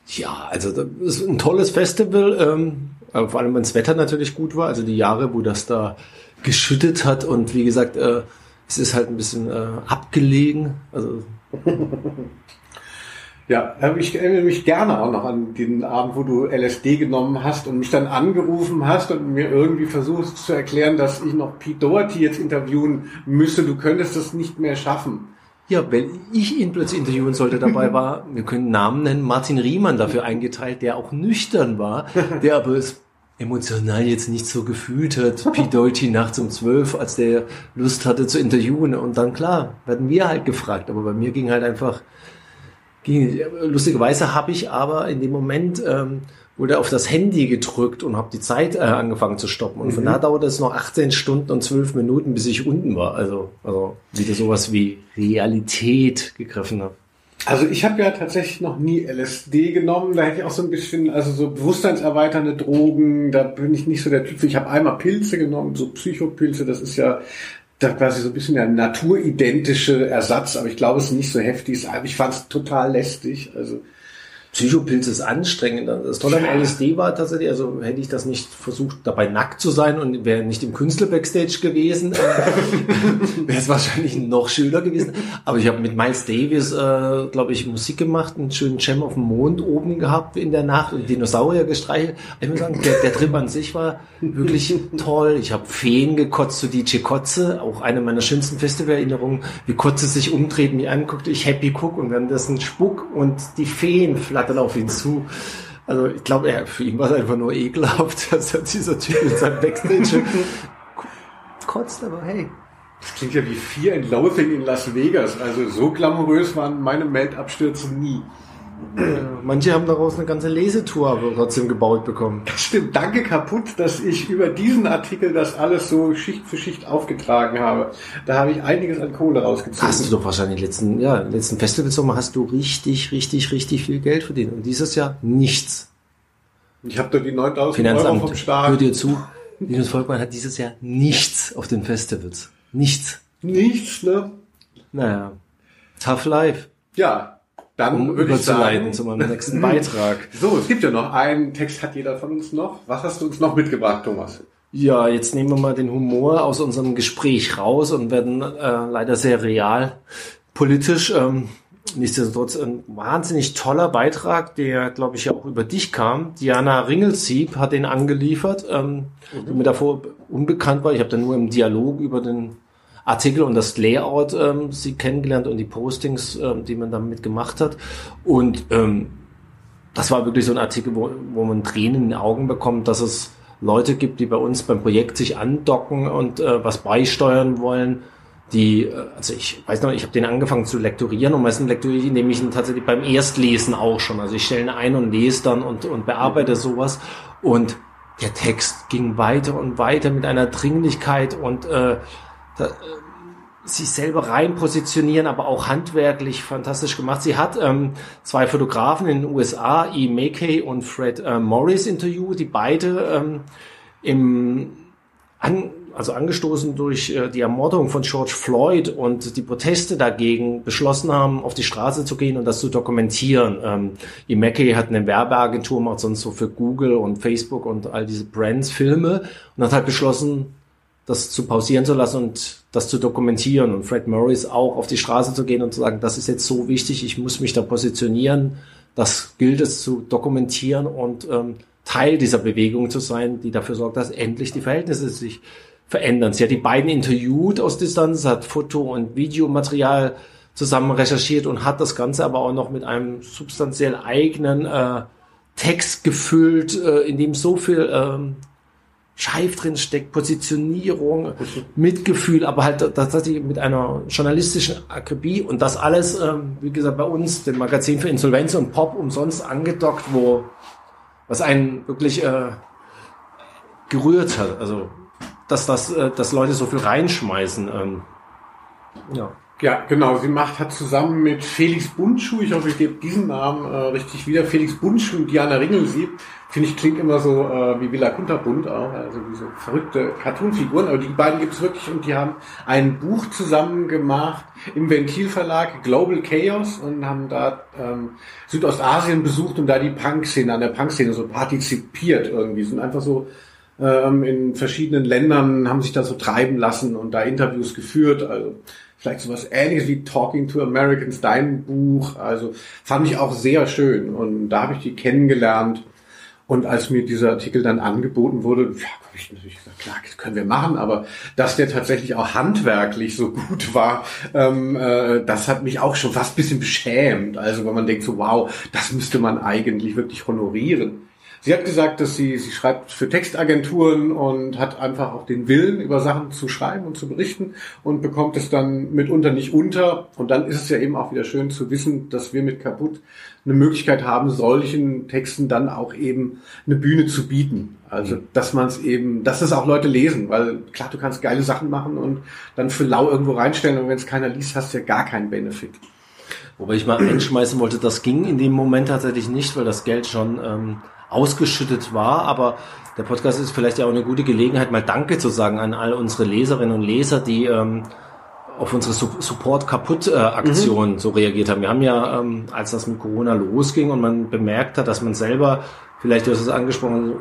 Ja, also das ist ein tolles Festival, ähm, vor allem wenn das Wetter natürlich gut war. Also die Jahre, wo das da geschüttet hat und wie gesagt, äh, es ist halt ein bisschen äh, abgelegen. Also *laughs* ja, ich erinnere mich gerne auch noch an den Abend, wo du LSD genommen hast und mich dann angerufen hast und mir irgendwie versuchst zu erklären, dass ich noch Pete Doherty jetzt interviewen müsse. Du könntest das nicht mehr schaffen. Ja, wenn ich ihn plötzlich interviewen sollte, dabei war, wir können Namen nennen, Martin Riemann dafür eingeteilt, der auch nüchtern war, der aber es emotional jetzt nicht so gefühlt hat, Pete Doherty nachts um zwölf, als der Lust hatte zu interviewen. Und dann, klar, werden wir halt gefragt. Aber bei mir ging halt einfach, ging, lustigerweise habe ich aber in dem Moment, ähm, wurde auf das Handy gedrückt und habe die Zeit äh, angefangen zu stoppen. Und mhm. von da dauerte es noch 18 Stunden und 12 Minuten, bis ich unten war. Also, also wieder sowas wie Realität gegriffen habe. Also ich habe ja tatsächlich noch nie LSD genommen. Da hätte ich auch so ein bisschen, also so bewusstseinserweiternde Drogen, da bin ich nicht so der Typ. Ich habe einmal Pilze genommen, so Psychopilze, das ist ja da quasi so ein bisschen der naturidentische Ersatz, aber ich glaube, es ist nicht so heftig. Ich fand es total lästig. Also Psychopilz ist anstrengend. Das Tolle am LSD war tatsächlich, also hätte ich das nicht versucht, dabei nackt zu sein und wäre nicht im Künstler-Backstage gewesen, äh, *laughs* wäre es wahrscheinlich noch schöner gewesen. Aber ich habe mit Miles Davis, äh, glaube ich, Musik gemacht, einen schönen Jam auf dem Mond oben gehabt in der Nacht und Dinosaurier gestreichelt. Ich muss sagen, der, der Trip an sich war wirklich toll. Ich habe Feen gekotzt zu DJ Kotze, auch eine meiner schönsten Festivalerinnerungen, wie Kotze sich umdreht, mich anguckt, ich happy guck und währenddessen Spuck und die Feen flattern dann auf ihn zu. Also ich glaube, er, für ihn war es einfach nur ekelhaft, *laughs* dass er dieser Typ in seinem Backstage *laughs* kotzt, aber hey. Das klingt ja wie Fear and Loathing in Las Vegas. Also so glamourös waren meine Meldabstürze nie. *clears throat* Manche haben daraus eine ganze Lesetour aber trotzdem gebaut bekommen. Das stimmt. Danke kaputt, dass ich über diesen Artikel das alles so Schicht für Schicht aufgetragen habe. Da habe ich einiges an Kohle rausgezogen. Hast du doch wahrscheinlich letzten, ja, letzten Festivalsommer hast du richtig, richtig, richtig viel Geld verdient. Und dieses Jahr nichts. Ich habe da die 9000 Finanzamt, Euro vom Staat. Hör dir zu. Linus Volkmann hat dieses Jahr nichts auf den Festivals. Nichts. Nichts, ne? Naja. Tough life. Ja, dann um sagen, zu meinem nächsten Beitrag. *laughs* So, es gibt ja noch einen Text, hat jeder von uns noch. Was hast du uns noch mitgebracht, Thomas? Ja, jetzt nehmen wir mal den Humor aus unserem Gespräch raus und werden äh, leider sehr real politisch. Ähm, nichtsdestotrotz ein wahnsinnig toller Beitrag, der, glaube ich, ja auch über dich kam. Diana Ringelsieb hat den angeliefert, ähm, mhm. die mir davor unbekannt war. Ich habe dann nur im Dialog über den Artikel und das Layout ähm, sie kennengelernt und die Postings, ähm, die man damit gemacht hat. Und ähm, das war wirklich so ein Artikel, wo, wo man Tränen in den Augen bekommt, dass es Leute gibt, die bei uns beim Projekt sich andocken und äh, was beisteuern wollen. Die, äh, also ich weiß noch, ich habe den angefangen zu lektorieren und meistens lektoriere ich, indem ich ihn tatsächlich beim Erstlesen auch schon. Also ich stelle ihn ein und lese dann und, und bearbeite sowas. Und der Text ging weiter und weiter mit einer Dringlichkeit und äh, da, äh, sich selber rein positionieren, aber auch handwerklich fantastisch gemacht. Sie hat ähm, zwei Fotografen in den USA, E. Mackey und Fred äh, Morris interviewt, die beide ähm, im an, also angestoßen durch äh, die Ermordung von George Floyd und die Proteste dagegen beschlossen haben, auf die Straße zu gehen und das zu dokumentieren. Ähm, E. Mackey hat eine Werbeagentur, macht sonst so für Google und Facebook und all diese Brands Filme und hat halt beschlossen, das zu pausieren zu lassen und das zu dokumentieren und Fred Morris auch auf die Straße zu gehen und zu sagen, das ist jetzt so wichtig, ich muss mich da positionieren, das gilt es zu dokumentieren und ähm, Teil dieser Bewegung zu sein, die dafür sorgt, dass endlich die Verhältnisse sich verändern. Sie hat die beiden interviewt aus Distanz, hat Foto- und Videomaterial zusammen recherchiert und hat das Ganze aber auch noch mit einem substanziell eigenen äh, Text gefüllt, äh, in dem so viel ähm, Scheif drin steckt, Positionierung, Mitgefühl, aber halt tatsächlich mit einer journalistischen Akribie und das alles, ähm, wie gesagt, bei uns, dem Magazin für Insolvenz und Pop umsonst angedockt, wo was einen wirklich äh, gerührt hat. Also dass das, äh, dass Leute so viel reinschmeißen. Ähm, ja. Ja, genau. Sie macht, hat zusammen mit Felix Bundschuh, ich hoffe, ich gebe diesen Namen äh, richtig wieder, Felix Bundschuh und Diana Ringelsieb, finde ich, klingt immer so äh, wie Villa Kunterbund auch, also diese verrückte Cartoonfiguren, aber die beiden gibt es wirklich und die haben ein Buch zusammen gemacht im Ventilverlag Global Chaos und haben da ähm, Südostasien besucht und da die Punk-Szene, an der Punk-Szene so partizipiert irgendwie, sind einfach so ähm, in verschiedenen Ländern haben sich da so treiben lassen und da Interviews geführt. Also vielleicht sowas ähnliches wie Talking to Americans, dein Buch. Also fand ich auch sehr schön und da habe ich die kennengelernt. Und als mir dieser Artikel dann angeboten wurde, ja, habe ich natürlich gesagt, klar, das können wir machen, aber dass der tatsächlich auch handwerklich so gut war, ähm, äh, das hat mich auch schon fast bisschen beschämt. Also wenn man denkt so, wow, das müsste man eigentlich wirklich honorieren. Sie hat gesagt, dass sie, sie schreibt für Textagenturen und hat einfach auch den Willen, über Sachen zu schreiben und zu berichten und bekommt es dann mitunter nicht unter. Und dann ist es ja eben auch wieder schön zu wissen, dass wir mit kaputt eine Möglichkeit haben, solchen Texten dann auch eben eine Bühne zu bieten. Also, dass man es eben, dass es auch Leute lesen, weil klar, du kannst geile Sachen machen und dann für lau irgendwo reinstellen und wenn es keiner liest, hast du ja gar keinen Benefit. Wobei ich mal einschmeißen wollte, das ging in dem Moment tatsächlich nicht, weil das Geld schon ähm, ausgeschüttet war, aber der Podcast ist vielleicht ja auch eine gute Gelegenheit, mal Danke zu sagen an all unsere Leserinnen und Leser, die ähm, auf unsere Support kaputt Aktion mhm. so reagiert haben. Wir haben ja, ähm, als das mit Corona losging und man bemerkt hat, dass man selber, vielleicht du hast es angesprochen,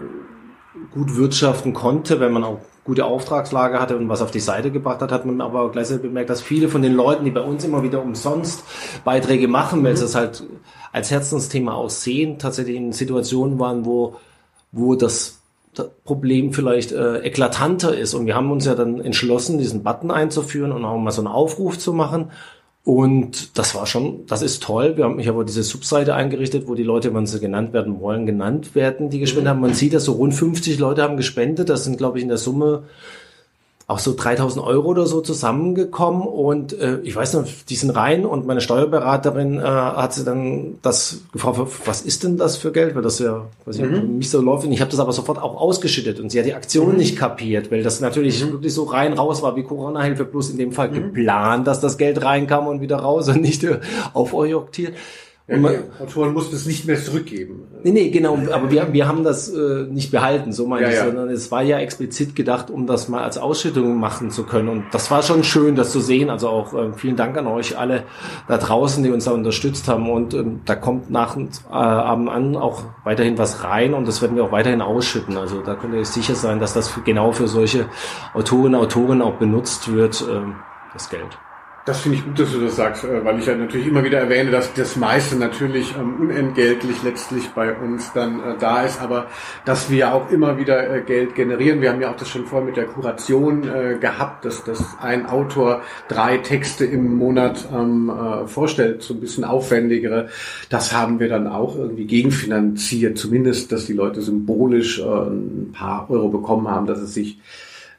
gut wirtschaften konnte, wenn man auch gute Auftragslage hatte und was auf die Seite gebracht hat, hat man aber gleichzeitig bemerkt, dass viele von den Leuten, die bei uns immer wieder umsonst Beiträge machen, weil sie es halt als Herzensthema aussehen, tatsächlich in Situationen waren, wo, wo das Problem vielleicht äh, eklatanter ist. Und wir haben uns ja dann entschlossen, diesen Button einzuführen und auch mal so einen Aufruf zu machen. Und das war schon, das ist toll. Wir haben, ich habe diese Subseite eingerichtet, wo die Leute, wenn sie genannt werden wollen, genannt werden, die gespendet haben. Man sieht, dass so rund 50 Leute haben gespendet. Das sind, glaube ich, in der Summe auch so 3000 Euro oder so zusammengekommen und äh, ich weiß noch, die sind rein und meine Steuerberaterin äh, hat sie dann das gefragt, was ist denn das für Geld, weil das ja weiß ich, mhm. nicht so läuft und ich habe das aber sofort auch ausgeschüttet und sie hat die Aktion mhm. nicht kapiert, weil das natürlich mhm. wirklich so rein raus war wie Corona-Hilfe, bloß in dem Fall mhm. geplant, dass das Geld reinkam und wieder raus und nicht *laughs* äh, auforientiert. Ja, man, Autoren mussten es nicht mehr zurückgeben. Nee, nee, genau. Aber wir, wir haben das äh, nicht behalten, so meine ja, ich, ja. sondern es war ja explizit gedacht, um das mal als Ausschüttung machen zu können. Und das war schon schön, das zu sehen. Also auch äh, vielen Dank an euch alle da draußen, die uns da unterstützt haben. Und ähm, da kommt nach äh, Abend an auch weiterhin was rein und das werden wir auch weiterhin ausschütten. Also da könnt ihr euch sicher sein, dass das für, genau für solche Autorinnen und Autoren auch benutzt wird, äh, das Geld. Das finde ich gut, dass du das sagst, äh, weil ich ja natürlich immer wieder erwähne, dass das meiste natürlich ähm, unentgeltlich letztlich bei uns dann äh, da ist, aber dass wir auch immer wieder äh, Geld generieren. Wir haben ja auch das schon vorher mit der Kuration gehabt, dass, dass ein Autor drei Texte im Monat ähm, äh, vorstellt, so ein bisschen aufwendigere. Das haben wir dann auch irgendwie gegenfinanziert, zumindest, dass die Leute symbolisch ein paar Euro bekommen haben, dass es sich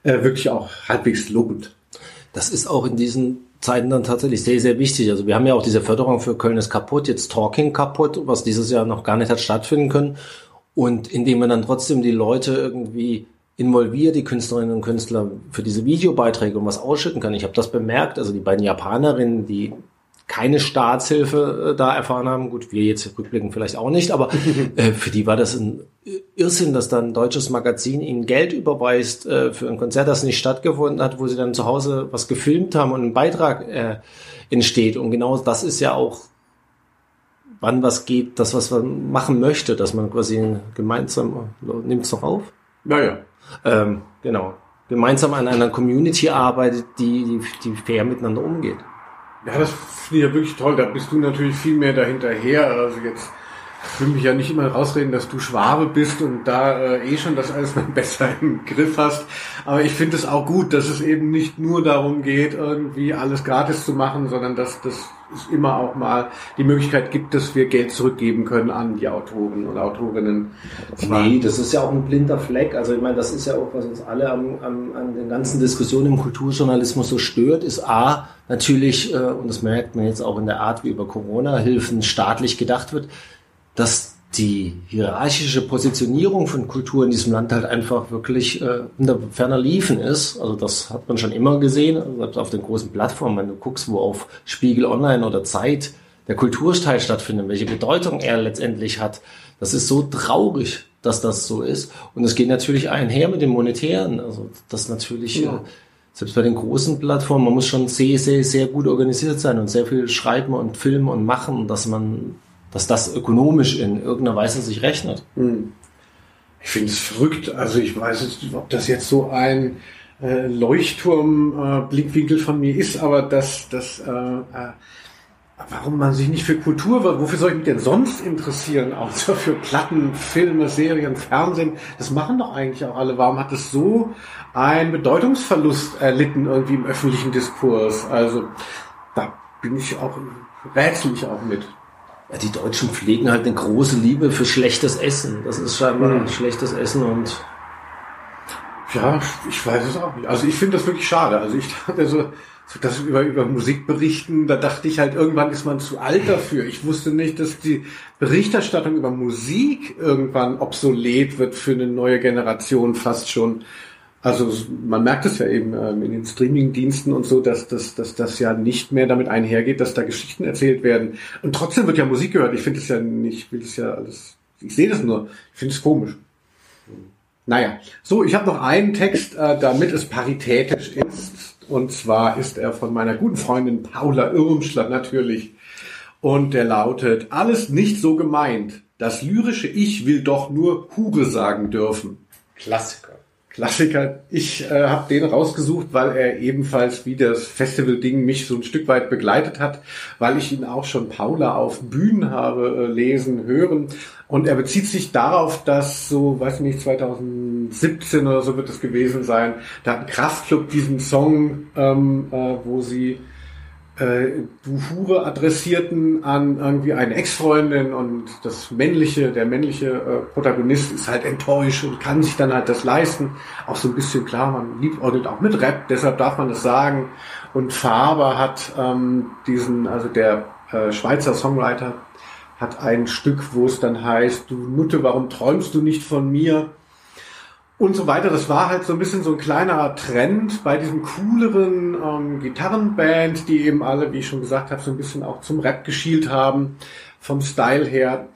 wirklich auch halbwegs lohnt. Das ist auch in diesen Zeiten dann tatsächlich sehr, sehr wichtig. Also wir haben ja auch diese Förderung für Köln ist kaputt, jetzt Talking kaputt, was dieses Jahr noch gar nicht hat stattfinden können. Und indem man dann trotzdem die Leute irgendwie involviert, die Künstlerinnen und Künstler für diese Videobeiträge und was ausschütten kann. Ich habe das bemerkt, also die beiden Japanerinnen, die keine Staatshilfe äh, da erfahren haben. Gut, wir jetzt rückblicken vielleicht auch nicht, aber *laughs* äh, für die war das ein Irrsinn, dass dann ein deutsches Magazin ihnen Geld überweist äh, für ein Konzert, das nicht stattgefunden hat, wo sie dann zu Hause was gefilmt haben und ein Beitrag äh, entsteht. Und genau das ist ja auch, wann was geht, das, was man machen möchte, dass man quasi gemeinsam, nimmt es noch auf? Naja. Ähm, genau. Gemeinsam an einer Community arbeitet, die, die, die fair miteinander umgeht. Ja, das finde ich ja wirklich toll. Da bist du natürlich viel mehr dahinterher. Also jetzt Ich will mich ja nicht immer rausreden, dass du Schwabe bist und da äh, eh schon das alles *laughs* besser im Griff hast. Aber ich finde es auch gut, dass es eben nicht nur darum geht, irgendwie alles gratis zu machen, sondern dass das es immer auch mal die Möglichkeit gibt, dass wir Geld zurückgeben können an die Autoren und Autorinnen. Nee, das ist ja auch ein blinder Fleck. Also ich meine, das ist ja auch, was uns alle am, am, an den ganzen Diskussionen im Kulturjournalismus so stört, ist A, natürlich, äh, und das merkt man jetzt auch in der Art, wie über Corona-Hilfen staatlich gedacht wird, dass die hierarchische Positionierung von Kultur in diesem Land halt einfach wirklich äh, unter ferner Liefen ist. Also das hat man schon immer gesehen, selbst auf den großen Plattformen, wenn du guckst, wo auf Spiegel Online oder Zeit der Kulturteil stattfindet, welche Bedeutung er letztendlich hat. Das ist so traurig, dass das so ist. Und es geht natürlich einher mit dem Monetären. Also das natürlich, ja. äh, selbst bei den großen Plattformen, man muss schon sehr, sehr, sehr gut organisiert sein und sehr viel schreiben und filmen und machen, dass man dass das ökonomisch in irgendeiner Weise sich rechnet. Hm. Ich finde es verrückt. Also ich weiß nicht, ob das jetzt so ein äh, Leuchtturm-Blickwinkel äh, von mir ist, aber das, das, äh, äh, warum man sich nicht für Kultur, wofür soll ich mich denn sonst interessieren, außer für Platten, Filme, Serien, Fernsehen? Das machen doch eigentlich auch alle. Warum hat es so einen Bedeutungsverlust erlitten irgendwie im öffentlichen Diskurs? Also da bin ich auch rätselig auch mit. Ja, die Deutschen pflegen halt eine große Liebe für schlechtes Essen. Das ist scheinbar mhm. schlechtes Essen und. Ja, ich weiß es auch nicht. Also ich finde das wirklich schade. Also ich dachte so, so das über, über Musik berichten, da dachte ich halt, irgendwann ist man zu alt dafür. Ich wusste nicht, dass die Berichterstattung über Musik irgendwann obsolet wird für eine neue Generation fast schon. Also man merkt es ja eben ähm, in den Streaming-Diensten und so, dass, das ja nicht mehr damit einhergeht, dass da Geschichten erzählt werden. Und trotzdem wird ja Musik gehört. Ich finde es ja nicht, ich will es ja alles, ich sehe das nur. Ich finde es komisch. Naja, so, ich habe noch einen Text, äh, damit es paritätisch ist. Und zwar ist er von meiner guten Freundin Paula Irmschler natürlich. Und der lautet, alles nicht so gemeint. Das lyrische Ich will doch nur Hure sagen dürfen. Klassiker. Klassiker. Ich äh, habe den rausgesucht, weil er ebenfalls wie das Festival-Ding mich so ein Stück weit begleitet hat, weil ich ihn auch schon Paula auf Bühnen habe äh, lesen, hören. Und er bezieht sich darauf, dass so, weiß ich nicht, 2017 oder so wird es gewesen sein, da hat Kraftclub diesen Song, ähm, äh, wo sie äh, du Hure adressierten an irgendwie eine Ex-Freundin und das männliche, der männliche äh, Protagonist ist halt enttäuscht und kann sich dann halt das leisten. Auch so ein bisschen klar, man liebäugelt auch mit Rap, deshalb darf man das sagen. Und Faber hat ähm, diesen, also der äh, Schweizer Songwriter hat ein Stück, wo es dann heißt, du Nutte, warum träumst du nicht von mir? Und so weiter. Das war halt so ein bisschen so ein kleiner Trend bei diesen cooleren ähm, Gitarrenbands, die eben alle, wie ich schon gesagt habe, so ein bisschen auch zum Rap geschielt haben, vom Style her.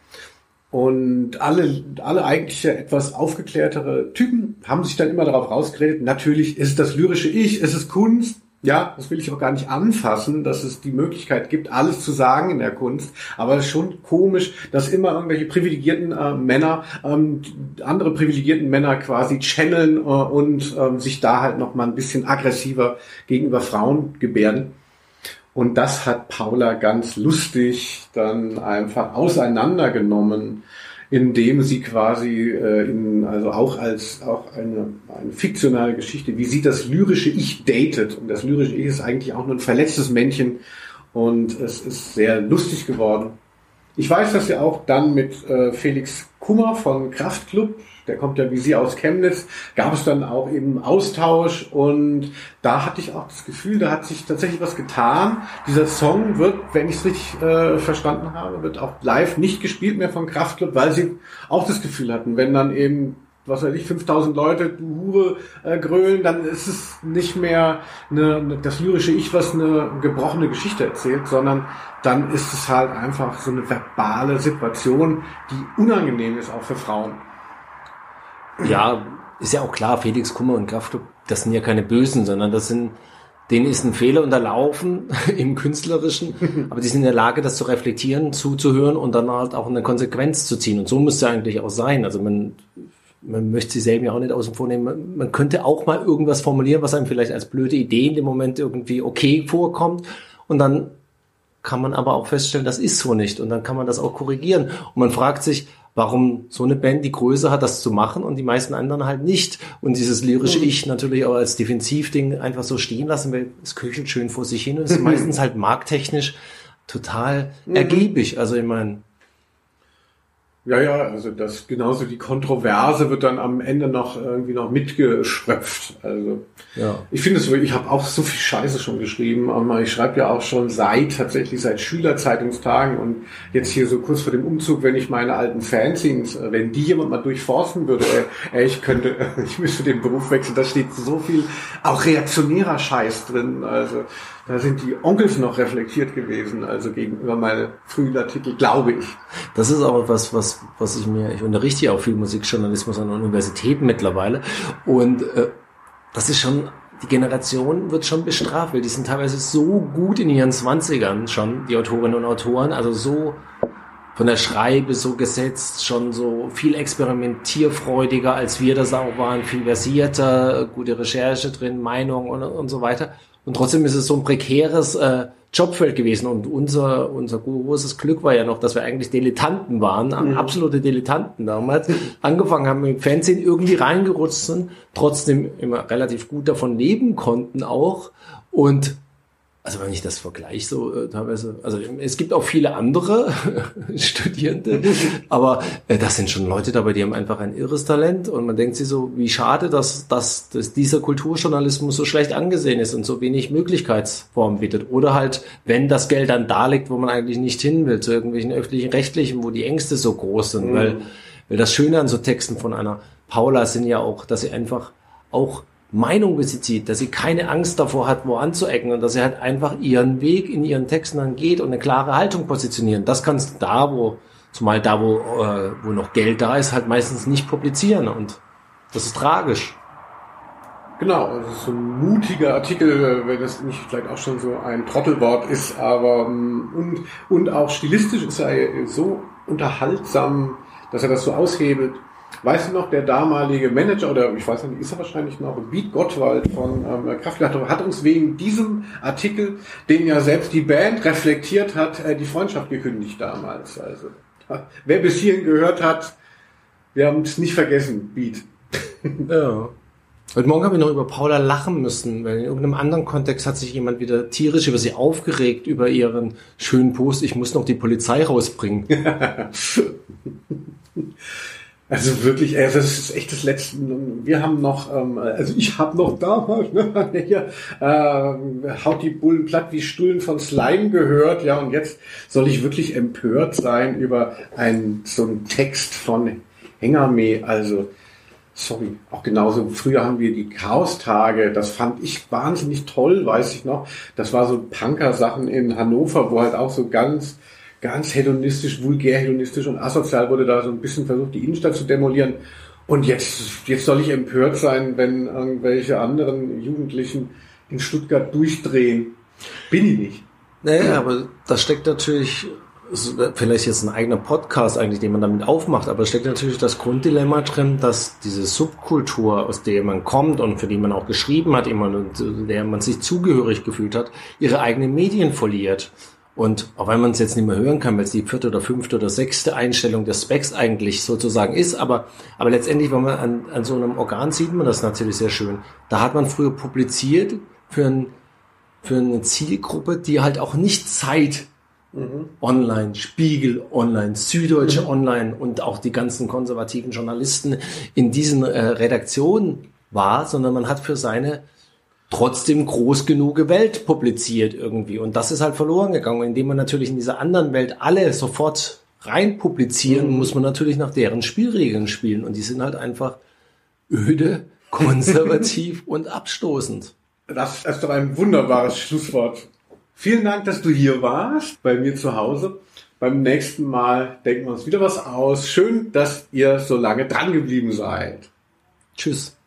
Und alle, alle eigentlich etwas aufgeklärtere Typen haben sich dann immer darauf rausgeredet, natürlich ist das lyrische Ich, ist es Kunst, ja, das will ich auch gar nicht anfassen, dass es die Möglichkeit gibt, alles zu sagen in der Kunst. Aber es ist schon komisch, dass immer irgendwelche privilegierten äh, Männer ähm, andere privilegierten Männer quasi channeln äh, und ähm, sich da halt noch mal ein bisschen aggressiver gegenüber Frauen gebärden. Und das hat Paula ganz lustig dann einfach auseinandergenommen indem sie quasi äh, in, also auch als auch eine, eine fiktionale Geschichte, wie sie das lyrische Ich datet. Und das lyrische Ich ist eigentlich auch nur ein verletztes Männchen und es ist sehr lustig geworden. Ich weiß, dass sie auch dann mit äh, Felix Kummer von Kraftklub der kommt ja wie Sie aus Chemnitz, gab es dann auch eben Austausch und da hatte ich auch das Gefühl, da hat sich tatsächlich was getan. Dieser Song wird, wenn ich es richtig äh, verstanden habe, wird auch live nicht gespielt mehr von Kraftclub, weil sie auch das Gefühl hatten, wenn dann eben was weiß ich, 5000 Leute, du Hure, äh, grölen, dann ist es nicht mehr eine, das lyrische Ich, was eine gebrochene Geschichte erzählt, sondern dann ist es halt einfach so eine verbale Situation, die unangenehm ist auch für Frauen. Ja, ist ja auch klar, Felix Kummer und Kraftklub, das sind ja keine Bösen, sondern das sind, denen ist ein Fehler unterlaufen *laughs* im Künstlerischen, *laughs* aber die sind in der Lage, das zu reflektieren, zuzuhören und dann halt auch eine Konsequenz zu ziehen. Und so müsste eigentlich auch sein. Also man, man möchte sie selber ja auch nicht außen vor nehmen. Man könnte auch mal irgendwas formulieren, was einem vielleicht als blöde Idee in dem Moment irgendwie okay vorkommt und dann kann man aber auch feststellen, das ist so nicht. Und dann kann man das auch korrigieren. Und man fragt sich, warum so eine Band die Größe hat, das zu machen und die meisten anderen halt nicht. Und dieses lyrische Ich natürlich auch als Defensivding einfach so stehen lassen, weil es köchelt schön vor sich hin und ist *laughs* meistens halt markttechnisch total ergiebig. Also ich meine, ja, ja, also das genauso die Kontroverse wird dann am Ende noch irgendwie noch mitgeschröpft. Also ja. ich finde es, ich habe auch so viel Scheiße schon geschrieben, aber ich schreibe ja auch schon seit tatsächlich seit Schülerzeitungstagen und jetzt hier so kurz vor dem Umzug, wenn ich meine alten Fanzines, äh, wenn die jemand mal durchforsten würde, ey, ich könnte, *laughs* ich müsste den Beruf wechseln. Da steht so viel auch reaktionärer Scheiß drin. Also da sind die Onkels noch reflektiert gewesen, also gegenüber meine frühen Artikel, glaube ich. Das ist auch etwas, was, was ich mir, ich unterrichte ja auch viel Musikjournalismus an Universitäten mittlerweile und äh, das ist schon, die Generation wird schon bestraft, weil die sind teilweise so gut in ihren Zwanzigern schon, die Autorinnen und Autoren, also so von der Schreibe so gesetzt, schon so viel experimentierfreudiger, als wir das auch waren, viel versierter, gute Recherche drin, Meinung und, und so weiter. Und trotzdem ist es so ein prekäres äh, Jobfeld gewesen. Und unser, unser großes Glück war ja noch, dass wir eigentlich Dilettanten waren, mhm. absolute Dilettanten damals. Angefangen haben mit Fernsehen, irgendwie reingerutscht sind, trotzdem immer relativ gut davon leben konnten auch. Und also wenn ich das vergleiche so äh, teilweise, also es gibt auch viele andere *laughs* Studierende, aber äh, das sind schon Leute dabei, die haben einfach ein irres Talent und man denkt sich so, wie schade, dass, dass, dass dieser Kulturjournalismus so schlecht angesehen ist und so wenig Möglichkeitsformen bietet. Oder halt, wenn das Geld dann da liegt, wo man eigentlich nicht hin will, zu irgendwelchen öffentlichen Rechtlichen, wo die Ängste so groß sind, mhm. weil, weil das Schöne an so Texten von einer Paula sind ja auch, dass sie einfach auch Meinung bezieht, dass sie keine Angst davor hat, wo anzuecken und dass sie halt einfach ihren Weg in ihren Texten dann geht und eine klare Haltung positionieren. Das kannst du da, wo, zumal da, wo, äh, wo noch Geld da ist, halt meistens nicht publizieren und das ist tragisch. Genau, das ist so ein mutiger Artikel, wenn das nicht vielleicht auch schon so ein Trottelwort ist, aber ähm, und, und auch stilistisch ist er so unterhaltsam, dass er das so aushebelt Weißt du noch, der damalige Manager, oder ich weiß nicht, ist er wahrscheinlich noch, Beat Gottwald von ähm, Kraftwerk, hat uns wegen diesem Artikel, den ja selbst die Band reflektiert hat, äh, die Freundschaft gekündigt damals. Also, wer bis hierhin gehört hat, wir haben es nicht vergessen, Beat. *laughs* ja. Heute Morgen habe ich noch über Paula lachen müssen, weil in irgendeinem anderen Kontext hat sich jemand wieder tierisch über sie aufgeregt, über ihren schönen Post, ich muss noch die Polizei rausbringen. *laughs* Also wirklich, ey, das ist echt das Letzte. Wir haben noch, ähm, also ich habe noch damals, ne, *laughs* hier, äh, haut die Bullen platt wie Stullen von Slime gehört, ja, und jetzt soll ich wirklich empört sein über einen so einen Text von Hengame, also sorry, auch genauso, früher haben wir die Chaos-Tage, das fand ich wahnsinnig toll, weiß ich noch. Das war so Punker-Sachen in Hannover, wo halt auch so ganz ganz hedonistisch, vulgär hedonistisch und asozial wurde da so ein bisschen versucht, die Innenstadt zu demolieren. Und jetzt, jetzt soll ich empört sein, wenn irgendwelche anderen Jugendlichen in Stuttgart durchdrehen. Bin ich nicht. Naja, aber da steckt natürlich, vielleicht jetzt ein eigener Podcast eigentlich, den man damit aufmacht, aber steckt natürlich das Grunddilemma drin, dass diese Subkultur, aus der man kommt und für die man auch geschrieben hat, immer, der man sich zugehörig gefühlt hat, ihre eigenen Medien verliert. Und auch wenn man es jetzt nicht mehr hören kann, weil es die vierte oder fünfte oder sechste Einstellung des Specs eigentlich sozusagen ist, aber, aber letztendlich, wenn man an, an so einem Organ sieht man das natürlich sehr schön. Da hat man früher publiziert für, ein, für eine Zielgruppe, die halt auch nicht Zeit mhm. online, Spiegel online, Süddeutsche mhm. online und auch die ganzen konservativen Journalisten in diesen äh, Redaktionen war, sondern man hat für seine trotzdem groß genug Welt publiziert irgendwie. Und das ist halt verloren gegangen. Indem man natürlich in dieser anderen Welt alle sofort rein publizieren, mhm. muss man natürlich nach deren Spielregeln spielen. Und die sind halt einfach öde, *laughs* konservativ *laughs* und abstoßend. Das ist doch ein wunderbares Schlusswort. Vielen Dank, dass du hier warst, bei mir zu Hause. Beim nächsten Mal denken wir uns wieder was aus. Schön, dass ihr so lange dran geblieben seid. Tschüss.